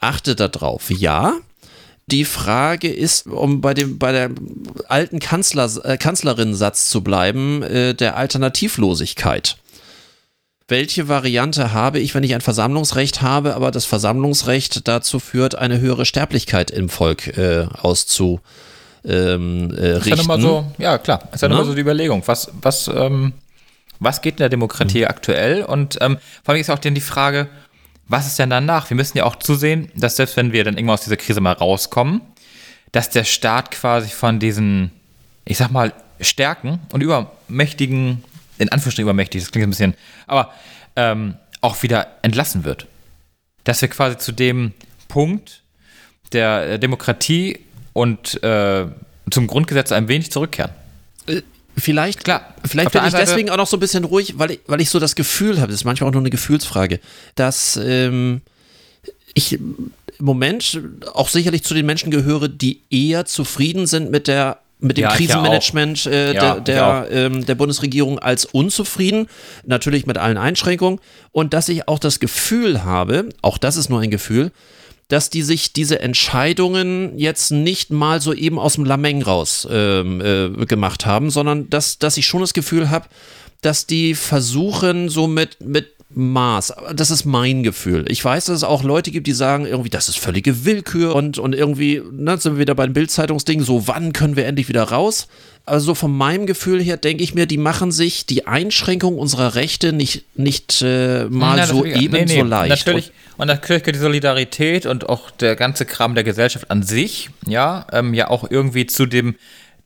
achtet darauf. Ja, die Frage ist, um bei dem bei der alten Kanzler, äh, Kanzlerin-Satz zu bleiben, äh, der Alternativlosigkeit welche Variante habe ich, wenn ich ein Versammlungsrecht habe, aber das Versammlungsrecht dazu führt, eine höhere Sterblichkeit im Volk äh, auszu ähm, äh, Ist ja so, ja klar, ist ja Ne? nochmal so die Überlegung, was, was, ähm, was geht in der Demokratie aktuell? Und ähm, vor allem ist auch dann die Frage, was ist denn danach? Wir müssen ja auch zusehen, dass selbst wenn wir dann irgendwann aus dieser Krise mal rauskommen, dass der Staat quasi von diesen, ich sag mal, Stärken und übermächtigen, in Anführungsstrichen übermächtig, das klingt ein bisschen, aber ähm, auch wieder entlassen wird. Dass wir quasi zu dem Punkt der Demokratie und äh, zum Grundgesetz ein wenig zurückkehren. Vielleicht, Klar. vielleicht Auf bin ich Seite- deswegen auch noch so ein bisschen ruhig, weil ich, weil ich so das Gefühl habe, das ist manchmal auch nur eine Gefühlsfrage, dass ähm, ich im Moment auch sicherlich zu den Menschen gehöre, die eher zufrieden sind mit der mit dem Ja, Krisenmanagement äh, Ja, der, der, ähm, der Bundesregierung als unzufrieden, natürlich mit allen Einschränkungen. Und dass ich auch das Gefühl habe, auch das ist nur ein Gefühl, dass die sich diese Entscheidungen jetzt nicht mal so eben aus dem Lameng raus ähm, äh, gemacht haben, sondern dass, dass ich schon das Gefühl habe, dass die versuchen, so mit, mit Maß, das ist mein Gefühl. Ich weiß, dass es auch Leute gibt, die sagen, irgendwie, das ist völlige Willkür und, und irgendwie, ne, sind wir wieder beim Bildzeitungsding, so wann können wir endlich wieder raus? Also so von meinem Gefühl her denke ich mir, die machen sich die Einschränkung unserer Rechte nicht, nicht äh, mal Ja, so eben nee, nee, so leicht. Natürlich, und natürlich gehört die Solidarität und auch der ganze Kram der Gesellschaft an sich, ja, ähm, ja auch irgendwie zu dem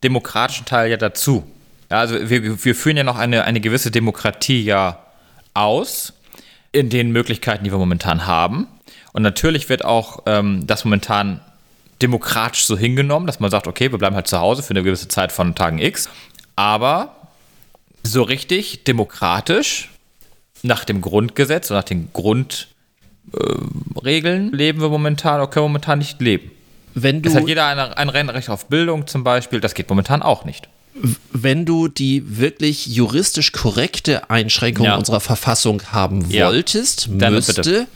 demokratischen Teil ja dazu. Ja, also wir, wir führen ja noch eine, eine gewisse Demokratie ja aus in den Möglichkeiten, die wir momentan haben. Und natürlich wird auch ähm, das momentan demokratisch so hingenommen, dass man sagt, okay, wir bleiben halt zu Hause für eine gewisse Zeit von Tagen X. Aber so richtig demokratisch nach dem Grundgesetz und nach den Grundregeln leben wir momentan oder können wir momentan nicht leben. wenn du Es hat jeder ein, ein Recht auf Bildung zum Beispiel, das geht momentan auch nicht. Wenn du die wirklich juristisch korrekte Einschränkung Ja. unserer Verfassung haben Ja. wolltest, Dann müsste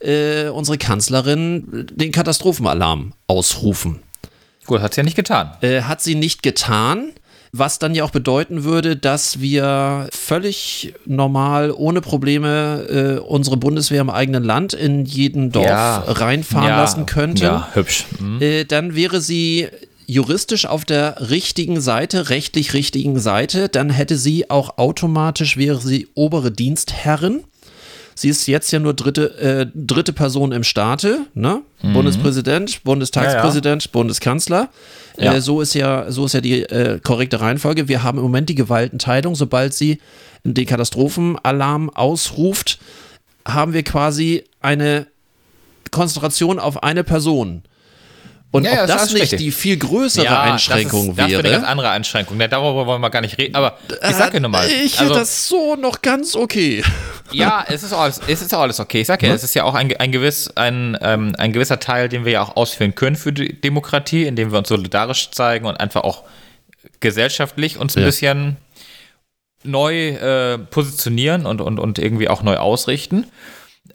äh, unsere Kanzlerin den Katastrophenalarm ausrufen. Gut, hat sie ja nicht getan. Äh, hat sie nicht getan, was dann ja auch bedeuten würde, dass wir völlig normal, ohne Probleme, äh, unsere Bundeswehr im eigenen Land in jeden Dorf Ja. reinfahren Ja, lassen könnten Ja, hübsch. Mhm. äh, dann wäre sie juristisch auf der richtigen Seite, rechtlich richtigen Seite, dann hätte sie auch automatisch, wäre sie obere Dienstherrin. Sie ist jetzt ja nur dritte, äh, dritte Person im Staate, ne? Bundespräsident, Bundestagspräsident, Bundeskanzler. Ja. Äh, so ist ja, so ist ja die äh, korrekte Reihenfolge. Wir haben im Moment die Gewaltenteilung. Sobald sie den Katastrophenalarm ausruft, haben wir quasi eine Konzentration auf eine Person. Und Ja, ja, ob das das ist nicht richtig. die viel größere Einschränkung das ist, das wäre eine ganz wäre. andere Einschränkung. Ja, darüber wollen wir gar nicht reden. Aber ich sag ja nur mal. Ich also, das so noch ganz okay. Ja, es ist auch alles, es ist auch alles okay. Ich sag ja, es ist ja auch ein, ein, gewiss, ein, ähm, ein gewisser Teil, den wir ja auch ausführen können für die Demokratie, indem wir uns solidarisch zeigen und einfach auch gesellschaftlich uns ein Ja. bisschen neu äh, positionieren und, und, und irgendwie auch neu ausrichten.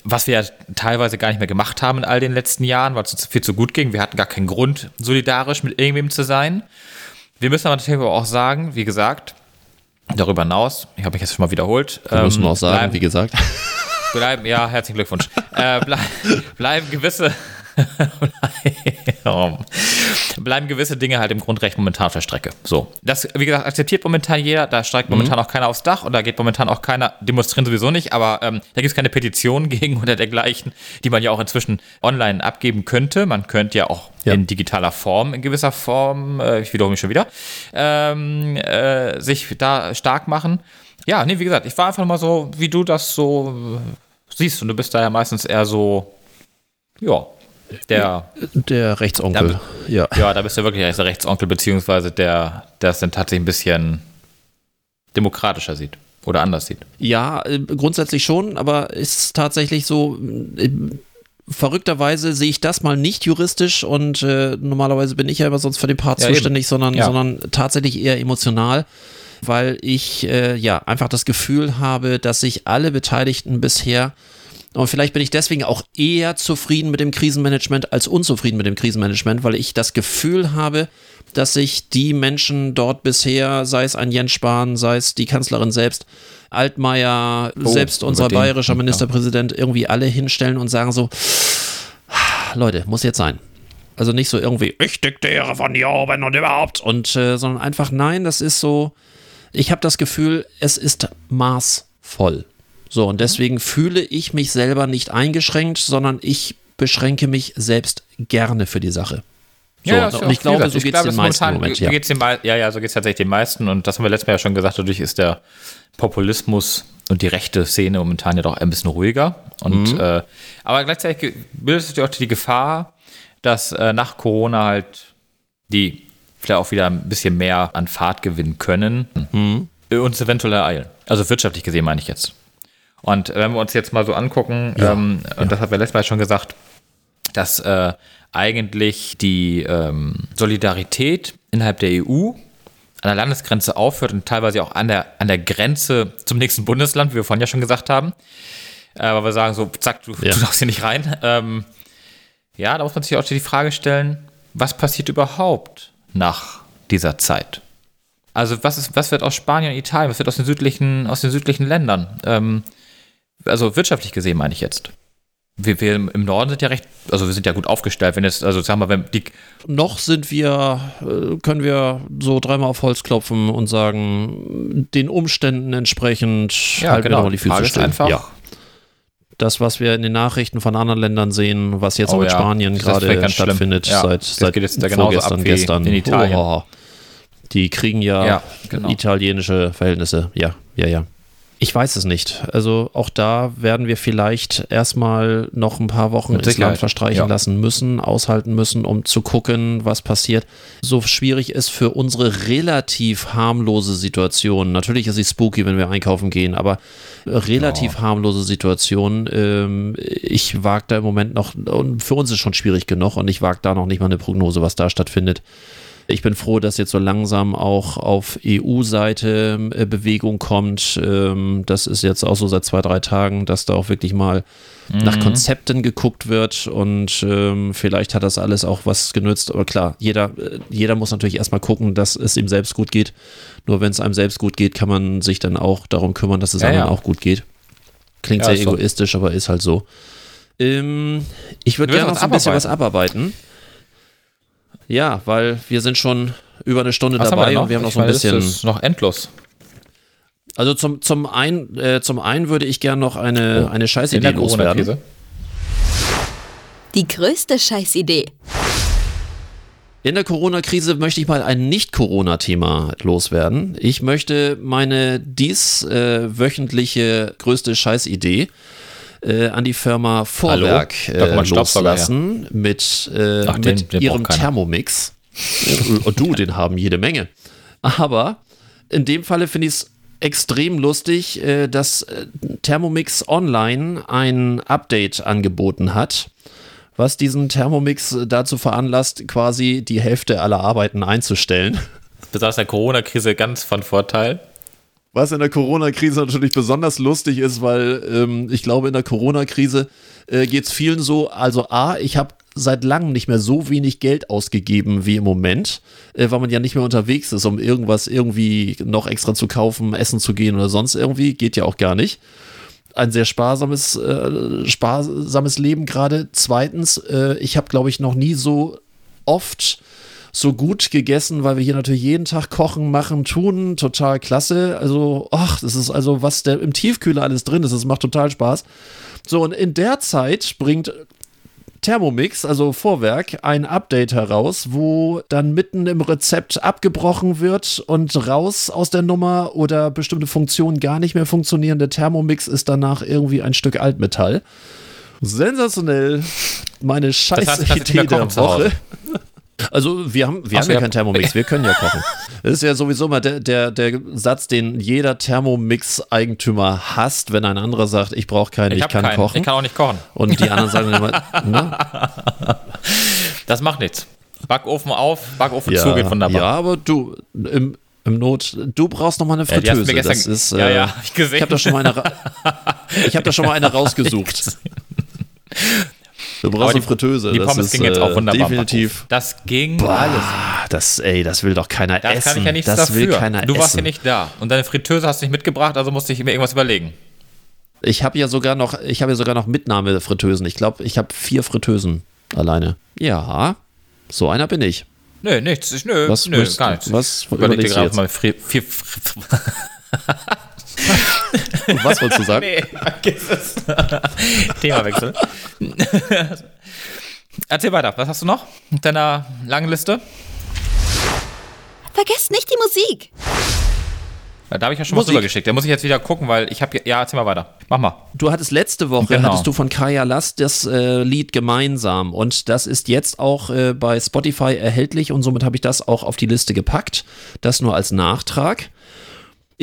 Was wir ja teilweise gar nicht mehr gemacht haben in all den letzten Jahren, weil es viel zu gut ging. Wir hatten gar keinen Grund, solidarisch mit irgendwem zu sein. Wir müssen aber natürlich auch sagen, wie gesagt, darüber hinaus, ich habe mich jetzt schon mal wiederholt. Müssen wir ähm, auch sagen, bleiben- wie gesagt. Bleiben, ja, herzlichen Glückwunsch. äh, blei bleiben gewisse. bleiben gewisse Dinge halt im Grundrecht momentan auf der Strecke. So. Das, wie gesagt, akzeptiert momentan jeder. Da steigt momentan auch keiner aufs Dach und da geht momentan auch keiner, demonstrieren sowieso nicht, aber ähm, da gibt es keine Petitionen gegen oder dergleichen, die man ja auch inzwischen online abgeben könnte. Man könnte ja auch Ja. in digitaler Form, in gewisser Form, äh, ich wiederhole mich schon wieder, ähm, äh, sich da stark machen. Ja, nee, wie gesagt, ich war einfach mal so, wie du das so siehst und du bist da ja meistens eher so, ja, der, Der Rechtsonkel. Ja. ja, da bist du wirklich der Rechtsonkel, beziehungsweise der, der es dann tatsächlich ein bisschen demokratischer sieht oder anders sieht. Ja, äh, grundsätzlich schon, aber ist tatsächlich so. äh, Verrückterweise sehe ich das mal nicht juristisch und äh, normalerweise bin ich ja immer sonst für den Part Ja, eben. zuständig, sondern, Ja. sondern tatsächlich eher emotional, weil ich äh, ja einfach das Gefühl habe, dass sich alle Beteiligten bisher und vielleicht bin ich deswegen auch eher zufrieden mit dem Krisenmanagement als unzufrieden mit dem Krisenmanagement, weil ich das Gefühl habe, dass sich die Menschen dort bisher, sei es ein Jens Spahn, sei es die Kanzlerin selbst, Altmaier, selbst über unser bayerischer. Ministerpräsident, irgendwie alle hinstellen und sagen so, Leute, muss jetzt sein. Also nicht so irgendwie, ich diktiere von hier oben und überhaupt. Und, äh, sondern einfach, nein, das ist so, ich habe das Gefühl, es ist maßvoll. So, und deswegen fühle ich mich selber nicht eingeschränkt, sondern ich beschränke mich selbst gerne für die Sache. So, ja, und ich glaube, so geht es den meisten momentan Moment. Ja. Geht's den ja, ja, so geht es tatsächlich den meisten. Und das haben wir letztes Mal ja schon gesagt, dadurch ist der Populismus und die rechte Szene momentan ja doch ein bisschen ruhiger. Und, Mhm. äh, aber gleichzeitig bildet sich auch die Gefahr, dass äh, nach Corona halt die vielleicht auch wieder ein bisschen mehr an Fahrt gewinnen können, Mhm. äh, uns eventuell ereilen. Also wirtschaftlich gesehen meine ich jetzt. Und wenn wir uns jetzt mal so angucken, ähm, und das hat wir letztes Mal schon gesagt, dass äh, eigentlich die ähm, Solidarität innerhalb der EU an der Landesgrenze aufhört und teilweise auch an der, an der Grenze zum nächsten Bundesland, wie wir vorhin ja schon gesagt haben. Äh, Aber wir sagen so, zack, du, Ja. du darfst hier nicht rein. Ähm, ja, da muss man sich auch die Frage stellen, was passiert überhaupt nach dieser Zeit? Also was, ist, was wird aus Spanien und Italien, was wird aus den südlichen, aus den südlichen Ländern? Ähm, also wirtschaftlich gesehen meine ich jetzt. Wir, wir im Norden sind ja recht, also wir sind ja gut aufgestellt, wenn jetzt, also sagen wir, wenn die, Noch sind wir, äh, können wir so dreimal auf Holz klopfen und sagen, den Umständen entsprechend halten wir doch mal die Füße still. einfach, Ja. Das, was wir in den Nachrichten von anderen Ländern sehen, was jetzt Oh auch in ja, Spanien gerade stattfindet, Ja, seit, seit da vorgestern, gestern. in Italien. Oh, die kriegen ja, Ja, genau. italienische Verhältnisse. Ja, ja, ja. Ich weiß es nicht. Also auch da werden wir vielleicht erstmal noch ein paar Wochen Mit ins Land verstreichen ja. lassen müssen, aushalten müssen, um zu gucken, was passiert. So schwierig ist für unsere relativ harmlose Situation. Natürlich ist sie spooky, wenn wir einkaufen gehen, aber relativ harmlose Situation. Ähm, ich wage da im Moment noch, und für uns ist schon schwierig genug und ich wage da noch nicht mal eine Prognose, was da stattfindet. Ich bin froh, dass jetzt so langsam auch auf EU-Seite äh, Bewegung kommt. Ähm, das ist jetzt auch so seit zwei, drei Tagen, dass da auch wirklich mal nach Konzepten geguckt wird und ähm, vielleicht hat das alles auch was genützt. Aber klar, jeder, äh, jeder muss natürlich erstmal gucken, dass es ihm selbst gut geht. Nur wenn es einem selbst gut geht, kann man sich dann auch darum kümmern, dass es Ja, anderen ja. auch gut geht. Klingt Ja, sehr ist so. egoistisch, aber ist halt so. Ähm, ich würde gerne noch ein bisschen was abarbeiten. Ja, weil wir sind schon über eine Stunde was haben wir dabei noch? und wir haben noch Ich so ein meine, das bisschen. ist noch endlos. Also zum, zum, ein, äh, zum einen würde ich gerne noch eine, eine In Scheißidee der loswerden. Corona-Krise. Die größte Scheißidee. In der Corona-Krise möchte ich mal ein Nicht-Corona-Thema loswerden. Ich möchte meine dies äh, wöchentliche größte Scheißidee äh, an die Firma Vorwerk kommt äh, loslassen mit, äh, Ach, den- mit den ihrem. Thermomix. Und du, den haben jede Menge. Aber in dem Falle finde ich es extrem lustig, äh, dass äh, Thermomix Online ein Update angeboten hat, was diesen Thermomix dazu veranlasst, quasi die Hälfte aller Arbeiten einzustellen. Besonders der Corona-Krise ganz von Vorteil. Was in der Corona-Krise natürlich besonders lustig ist, weil ähm, ich glaube, in der Corona-Krise äh, geht es vielen so, also A, ich habe seit langem nicht mehr so wenig Geld ausgegeben wie im Moment, äh, weil man ja nicht mehr unterwegs ist, um irgendwas irgendwie noch extra zu kaufen, essen zu gehen oder sonst irgendwie, geht ja auch gar nicht. Ein sehr sparsames, äh, sparsames Leben gerade. Zweitens, äh, ich habe, glaube ich, noch nie so oft so gut gegessen, weil wir hier natürlich jeden Tag kochen, machen, tun. Total klasse. Also, ach, das ist also, was der im Tiefkühler alles drin ist, das macht total Spaß. So, und in der Zeit bringt Thermomix, also Vorwerk, ein Update heraus, wo dann mitten im Rezept abgebrochen wird und raus aus der Nummer oder bestimmte Funktionen gar nicht mehr funktionieren. Der Thermomix ist danach irgendwie ein Stück Altmetall. Sensationell. Meine scheiß heißt, kannst nicht Idee der. Woche. Also wir haben, wir Ach haben ja ja. keinen Thermomix, wir können ja kochen. Das ist ja sowieso mal der, der, der Satz, den jeder Thermomix-Eigentümer hasst, wenn ein anderer sagt, ich brauche keinen, ich, hab kann keinen. kochen. Ich kann auch nicht kochen. Und die anderen sagen immer, ne? Das macht nichts. Backofen auf, Backofen zu geht wunderbar. Ja, aber du, im, im Not, du brauchst noch mal eine Ja, Fritteuse. mir gestern- das ist, Ja, äh, ja, hab ich gesehen. Ich habe da schon mal eine, ich habe da schon mal eine rausgesucht. Du brauchst Aber eine Fritteuse. Die das Pommes ist, ging jetzt auch äh, wunderbar. Definitiv. Das ging alles. Ah, das, ey, das will doch keiner Das essen. kann ich ja nichts das dafür. will keiner du essen. warst ja nicht da. Und deine Fritteuse hast du nicht mitgebracht, also musste ich mir irgendwas überlegen. Ich habe ja sogar noch, ich habe ja sogar noch Mitnahmefritteusen. Ich glaube, ich habe vier Fritteusen alleine. Ja, so einer bin ich. Nö, nichts. Ich, nö, Was nö, möchtest gar nichts. was überleg dir gerade jetzt? mal Fri Fri Was wolltest du sagen? Nee, vergiss es. Themawechsel. Erzähl weiter, was hast du noch mit deiner langen Liste? Vergesst nicht die Musik. Da habe ich ja schon was Musik. rübergeschickt. Da muss ich jetzt wieder gucken, weil ich habe. Ja, erzähl mal weiter. Mach mal. Du hattest letzte Woche, Genau. hattest du von Kaya Last das äh, Lied gemeinsam und das ist jetzt auch äh, bei Spotify erhältlich und somit habe ich das auch auf die Liste gepackt. Das nur als Nachtrag.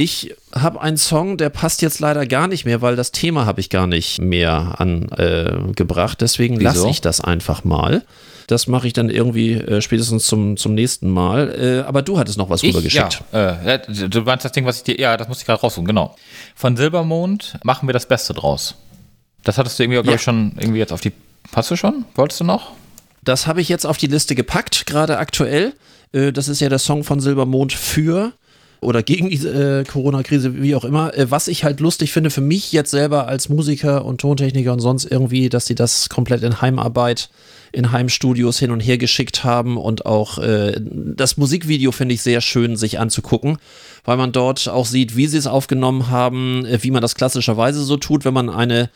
Ich habe einen Song, der passt jetzt leider gar nicht mehr, weil das Thema habe ich gar nicht mehr angebracht. Äh. Deswegen lasse ich das einfach mal. Das mache ich dann irgendwie äh, spätestens zum, zum nächsten Mal. Äh, aber du hattest noch was Ich, rübergeschickt. ja, äh, du meinst das Ding, was ich dir. Ja, das muss ich gerade raussuchen, genau. Von Silbermond machen wir das Beste draus. Das hattest du irgendwie, glaube Ja. ich, schon irgendwie jetzt auf die. Hast du schon? Wolltest du noch? Das habe ich jetzt auf die Liste gepackt, gerade aktuell. Äh, Das ist ja der Song von Silbermond für oder gegen die äh, Corona-Krise, wie auch immer. Äh, was ich halt lustig finde für mich jetzt selber als Musiker und Tontechniker und sonst irgendwie, dass sie das komplett in Heimarbeit, in Heimstudios hin und her geschickt haben und auch äh, das Musikvideo finde ich sehr schön, sich anzugucken, weil man dort auch sieht, wie sie es aufgenommen haben, äh, wie man das klassischerweise so tut, wenn man eine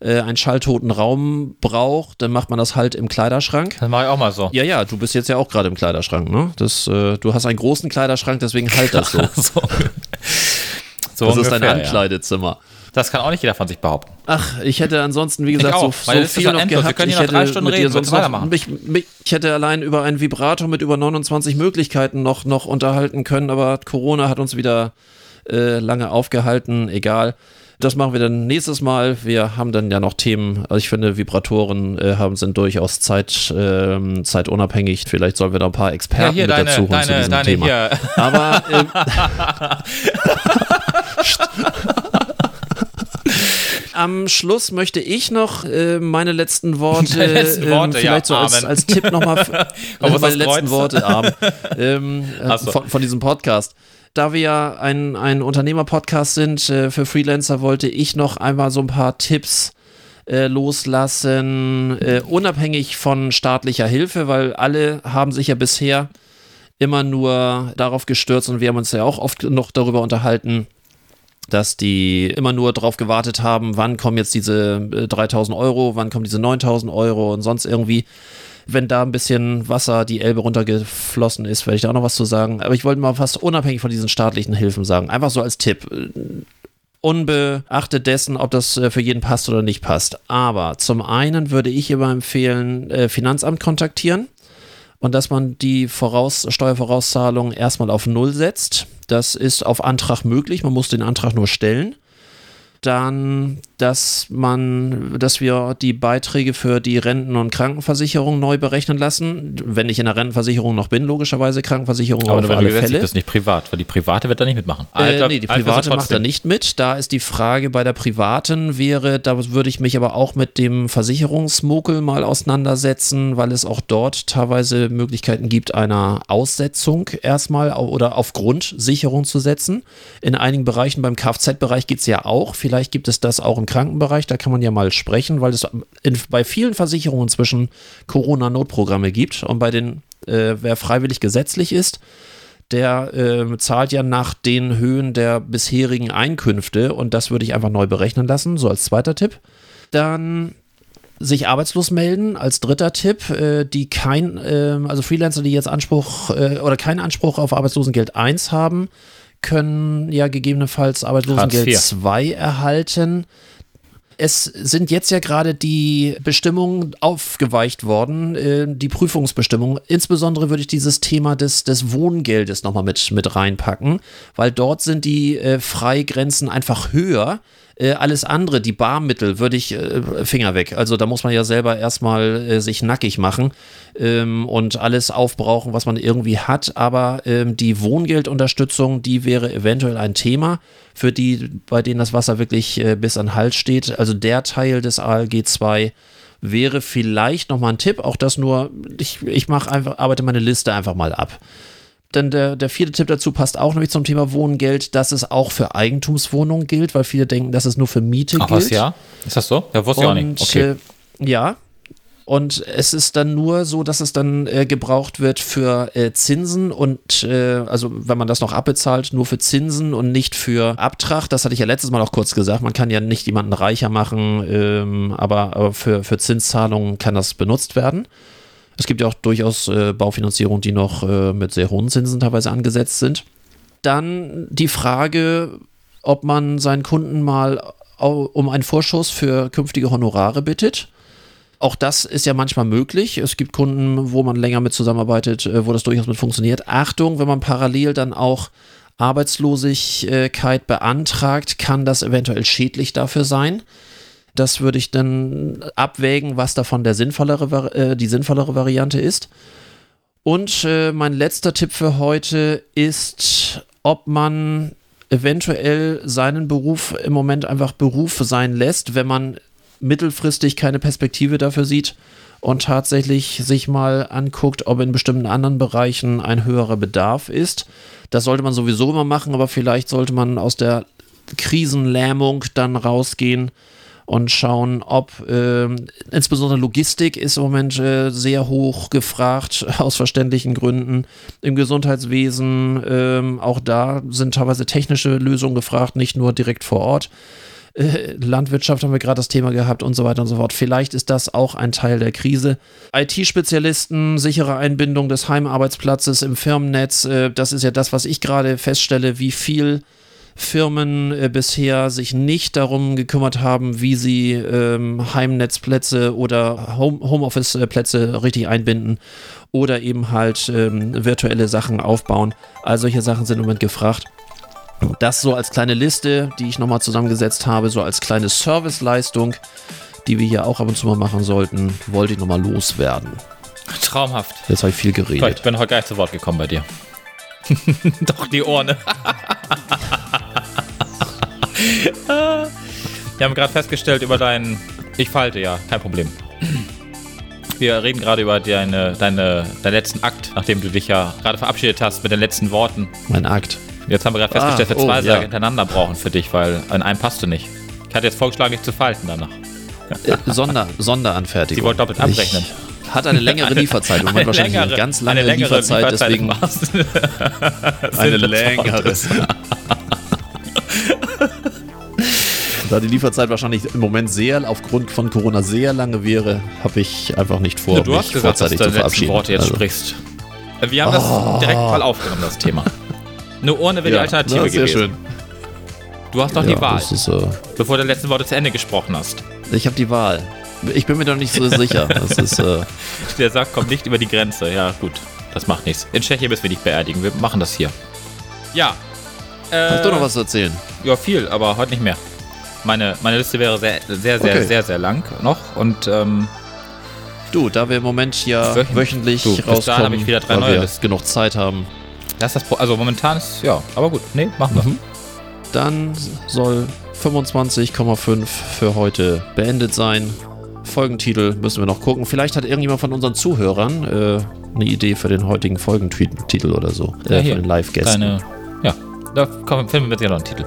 äh, einen schalltoten Raum braucht, dann macht man das halt im Kleiderschrank. Das mache ich auch mal so. Ja, ja, du bist jetzt ja auch gerade im Kleiderschrank, ne? Das, äh, du hast einen großen Kleiderschrank, deswegen halt das so. so. so Das ist ungefähr, dein ja. Ankleidezimmer. Das kann auch nicht jeder von sich behaupten. Ach, ich hätte ansonsten, wie gesagt, auch, so, so ist viel ja noch endlos. Wir gehabt. können Ich noch drei hätte Stunden reden, sonst weitermachen? mich, mich, ich hätte allein über einen Vibrator mit über 29 Möglichkeiten noch, noch unterhalten können, aber Corona hat uns wieder äh, lange aufgehalten. Egal. Das machen wir dann nächstes Mal. Wir haben dann ja noch Themen. Also ich finde, Vibratoren äh, haben sind durchaus zeit, ähm, zeitunabhängig. Vielleicht sollen wir da ein paar Ja, Experten hier mit deine, dazu holen zu deine, diesem deine Thema. hier. Aber ähm, am Schluss möchte ich noch äh, meine letzten Worte, letzten Worte, ähm, ja, vielleicht so als, als Tipp nochmal Aber was meine letzten Kreuz? Worte ähm, äh, so. von, von diesem Podcast. Da wir ja ein, ein Unternehmer-Podcast sind äh, für Freelancer, wollte ich noch einmal so ein paar Tipps äh, loslassen, äh, unabhängig von staatlicher Hilfe, weil alle haben sich ja bisher immer nur darauf gestürzt und wir haben uns ja auch oft noch darüber unterhalten, dass die immer nur darauf gewartet haben, wann kommen jetzt diese äh, 3000 Euro, wann kommen diese 9000 Euro und sonst irgendwie. Wenn da ein bisschen Wasser die Elbe runtergeflossen ist, werde ich da auch noch was zu sagen. Aber ich wollte mal fast unabhängig von diesen staatlichen Hilfen sagen. Einfach so als Tipp. Unbeachtet dessen, ob das äh, für jeden passt oder nicht passt. Aber zum einen würde ich immer empfehlen, äh, Finanzamt kontaktieren und dass man die Voraus Steuervorauszahlung erstmal auf Null setzt. Das ist auf Antrag möglich, man muss den Antrag nur stellen. Dann, dass man, dass wir die Beiträge für die Renten- und Krankenversicherung neu berechnen lassen. Wenn ich in der Rentenversicherung noch bin, logischerweise Krankenversicherung Aber auf alle Fälle. bist, nicht privat, weil die private wird da nicht mitmachen. äh, nee, die alt wirst du private macht da nicht mit. Da ist die Frage bei der privaten wäre, da würde ich mich aber auch mit dem Versicherungsmokel mal auseinandersetzen, weil es auch dort teilweise Möglichkeiten gibt, einer Aussetzung erstmal oder auf Grundsicherung zu setzen. In einigen Bereichen, beim Kfz-Bereich geht es ja auch. Vielleicht gibt es das auch im Krankenbereich, da kann man ja mal sprechen, weil es in, bei vielen Versicherungen inzwischen Corona-Notprogramme gibt. Und bei den, äh, wer freiwillig gesetzlich ist, der äh, zahlt ja nach den Höhen der bisherigen Einkünfte und das würde ich einfach neu berechnen lassen, so als zweiter Tipp. Dann sich arbeitslos melden als dritter Tipp, äh, die kein, äh, also Freelancer, die jetzt Anspruch äh, oder keinen Anspruch auf Arbeitslosengeld 1 haben, können ja gegebenenfalls Arbeitslosengeld Hartz IV. 2 erhalten. Es sind jetzt ja gerade die Bestimmungen aufgeweicht worden, äh, die Prüfungsbestimmungen. Insbesondere würde ich dieses Thema des, des Wohngeldes nochmal mit, mit reinpacken, weil dort sind die äh, Freigrenzen einfach höher. Äh, alles andere, die Barmittel, würde ich äh, Finger weg. Also da muss man ja selber erstmal äh, sich nackig machen ähm, und alles aufbrauchen, was man irgendwie hat. Aber ähm, die Wohngeldunterstützung, die wäre eventuell ein Thema für die, bei denen das Wasser wirklich äh, bis an Hals steht. Also der Teil des ALG 2 wäre vielleicht nochmal ein Tipp. Auch das nur, ich, ich mache einfach, arbeite meine Liste einfach mal ab. Dann der, der vierte Tipp dazu passt auch nämlich zum Thema Wohngeld, dass es auch für Eigentumswohnungen gilt, weil viele denken, dass es nur für Miete Ach gilt. was, ja? Ist das so? Ja, wusste ich auch nicht. Und, Okay. Äh, ja, Und es ist dann nur so, dass es dann äh, gebraucht wird für äh, Zinsen und äh, also wenn man das noch abbezahlt, nur für Zinsen und nicht für Abtrag. Das hatte ich ja letztes Mal auch kurz gesagt. Man kann ja nicht jemanden reicher machen, ähm, aber, aber für, für Zinszahlungen kann das benutzt werden. Es gibt ja auch durchaus äh, Baufinanzierungen, die noch äh, mit sehr hohen Zinsen teilweise angesetzt sind. Dann die Frage, ob man seinen Kunden mal um einen Vorschuss für künftige Honorare bittet. Auch das ist ja manchmal möglich. Es gibt Kunden, wo man länger mit zusammenarbeitet, äh, wo das durchaus mit funktioniert. Achtung, wenn man parallel dann auch Arbeitslosigkeit beantragt, kann das eventuell schädlich dafür sein. Das würde ich dann abwägen, was davon der sinnvollere, äh, die sinnvollere Variante ist. Und äh, mein letzter Tipp für heute ist, ob man eventuell seinen Beruf im Moment einfach Beruf sein lässt, wenn man mittelfristig keine Perspektive dafür sieht und tatsächlich sich mal anguckt, ob in bestimmten anderen Bereichen ein höherer Bedarf ist. Das sollte man sowieso immer machen, aber vielleicht sollte man aus der Krisenlähmung dann rausgehen und schauen, ob äh, insbesondere Logistik ist im Moment äh, sehr hoch gefragt, aus verständlichen Gründen. Im Gesundheitswesen, äh, auch da sind teilweise technische Lösungen gefragt, nicht nur direkt vor Ort. Äh, Landwirtschaft haben wir gerade das Thema gehabt und so weiter und so fort. Vielleicht ist das auch ein Teil der Krise. IT-Spezialisten, sichere Einbindung des Heimarbeitsplatzes im Firmennetz, äh, das ist ja das, was ich gerade feststelle, wie viel Firmen äh, bisher sich nicht darum gekümmert haben, wie sie ähm, Heimnetzplätze oder Home Homeoffice-Plätze richtig einbinden oder eben halt ähm, virtuelle Sachen aufbauen. All solche Sachen sind im Moment gefragt. Das so als kleine Liste, die ich nochmal zusammengesetzt habe, so als kleine Serviceleistung, die wir hier auch ab und zu mal machen sollten, wollte ich nochmal loswerden. Traumhaft. Jetzt habe ich viel geredet. Ich bin heute gar nicht zu Wort gekommen bei dir. Doch, die Ohren. wir haben gerade festgestellt über deinen. Ich falte ja, kein Problem. Wir reden gerade über deine, deine, deinen letzten Akt, nachdem du dich ja gerade verabschiedet hast mit den letzten Worten. Mein Akt. Jetzt haben wir gerade festgestellt, dass wir zwei oh, ja. hintereinander brauchen für dich, weil an einem passt du nicht. Ich hatte jetzt vorgeschlagen, dich zu falten danach. Äh, Sonder, Sonderanfertigung. Sie wollte doppelt abrechnen. Ich hat eine längere Lieferzeit. Moment eine wahrscheinlich längere, eine ganz lange eine Lieferzeit, Lieferzeit, deswegen. eine längere. Da die Lieferzeit wahrscheinlich im Moment sehr, aufgrund von Corona sehr lange wäre, habe ich einfach nicht vor, du mich hast gesagt, vorzeitig dass du zu verabschieden. Worte jetzt also. sprichst. Wir haben oh. das direkt mal aufgenommen, das Thema. Eine Urne wäre ja, die Alternative ja, sehr gewesen. Schön. Du hast doch ja, die Wahl, ist, äh, bevor du die letzten Worte zu Ende gesprochen hast. Ich habe die Wahl. Ich bin mir doch nicht so sicher. Das ist, äh Der Sack kommt nicht über die Grenze. Ja, gut. Das macht nichts. In Tschechien müssen wir nicht beerdigen. Wir machen das hier. Ja. Äh, Hast du noch was zu erzählen? Ja, viel, aber heute nicht mehr. Meine, meine Liste wäre sehr, sehr, sehr, okay. sehr, sehr lang noch. Und ähm, Du, da wir im Moment ja wöchentlich, wöchentlich du, rauskommen, habe ich wieder drei neue Listen. genug Zeit haben. Das ist das Pro also momentan ist, ja, aber gut. Nee, machen wir. Mhm. Dann soll 25,5 für heute beendet sein. Folgentitel müssen wir noch gucken. Vielleicht hat irgendjemand von unseren Zuhörern äh, eine Idee für den heutigen Folgentitel oder so. Äh, ja, für den Live-Gästen. Ja, da kommen, finden wir jetzt noch einen Titel.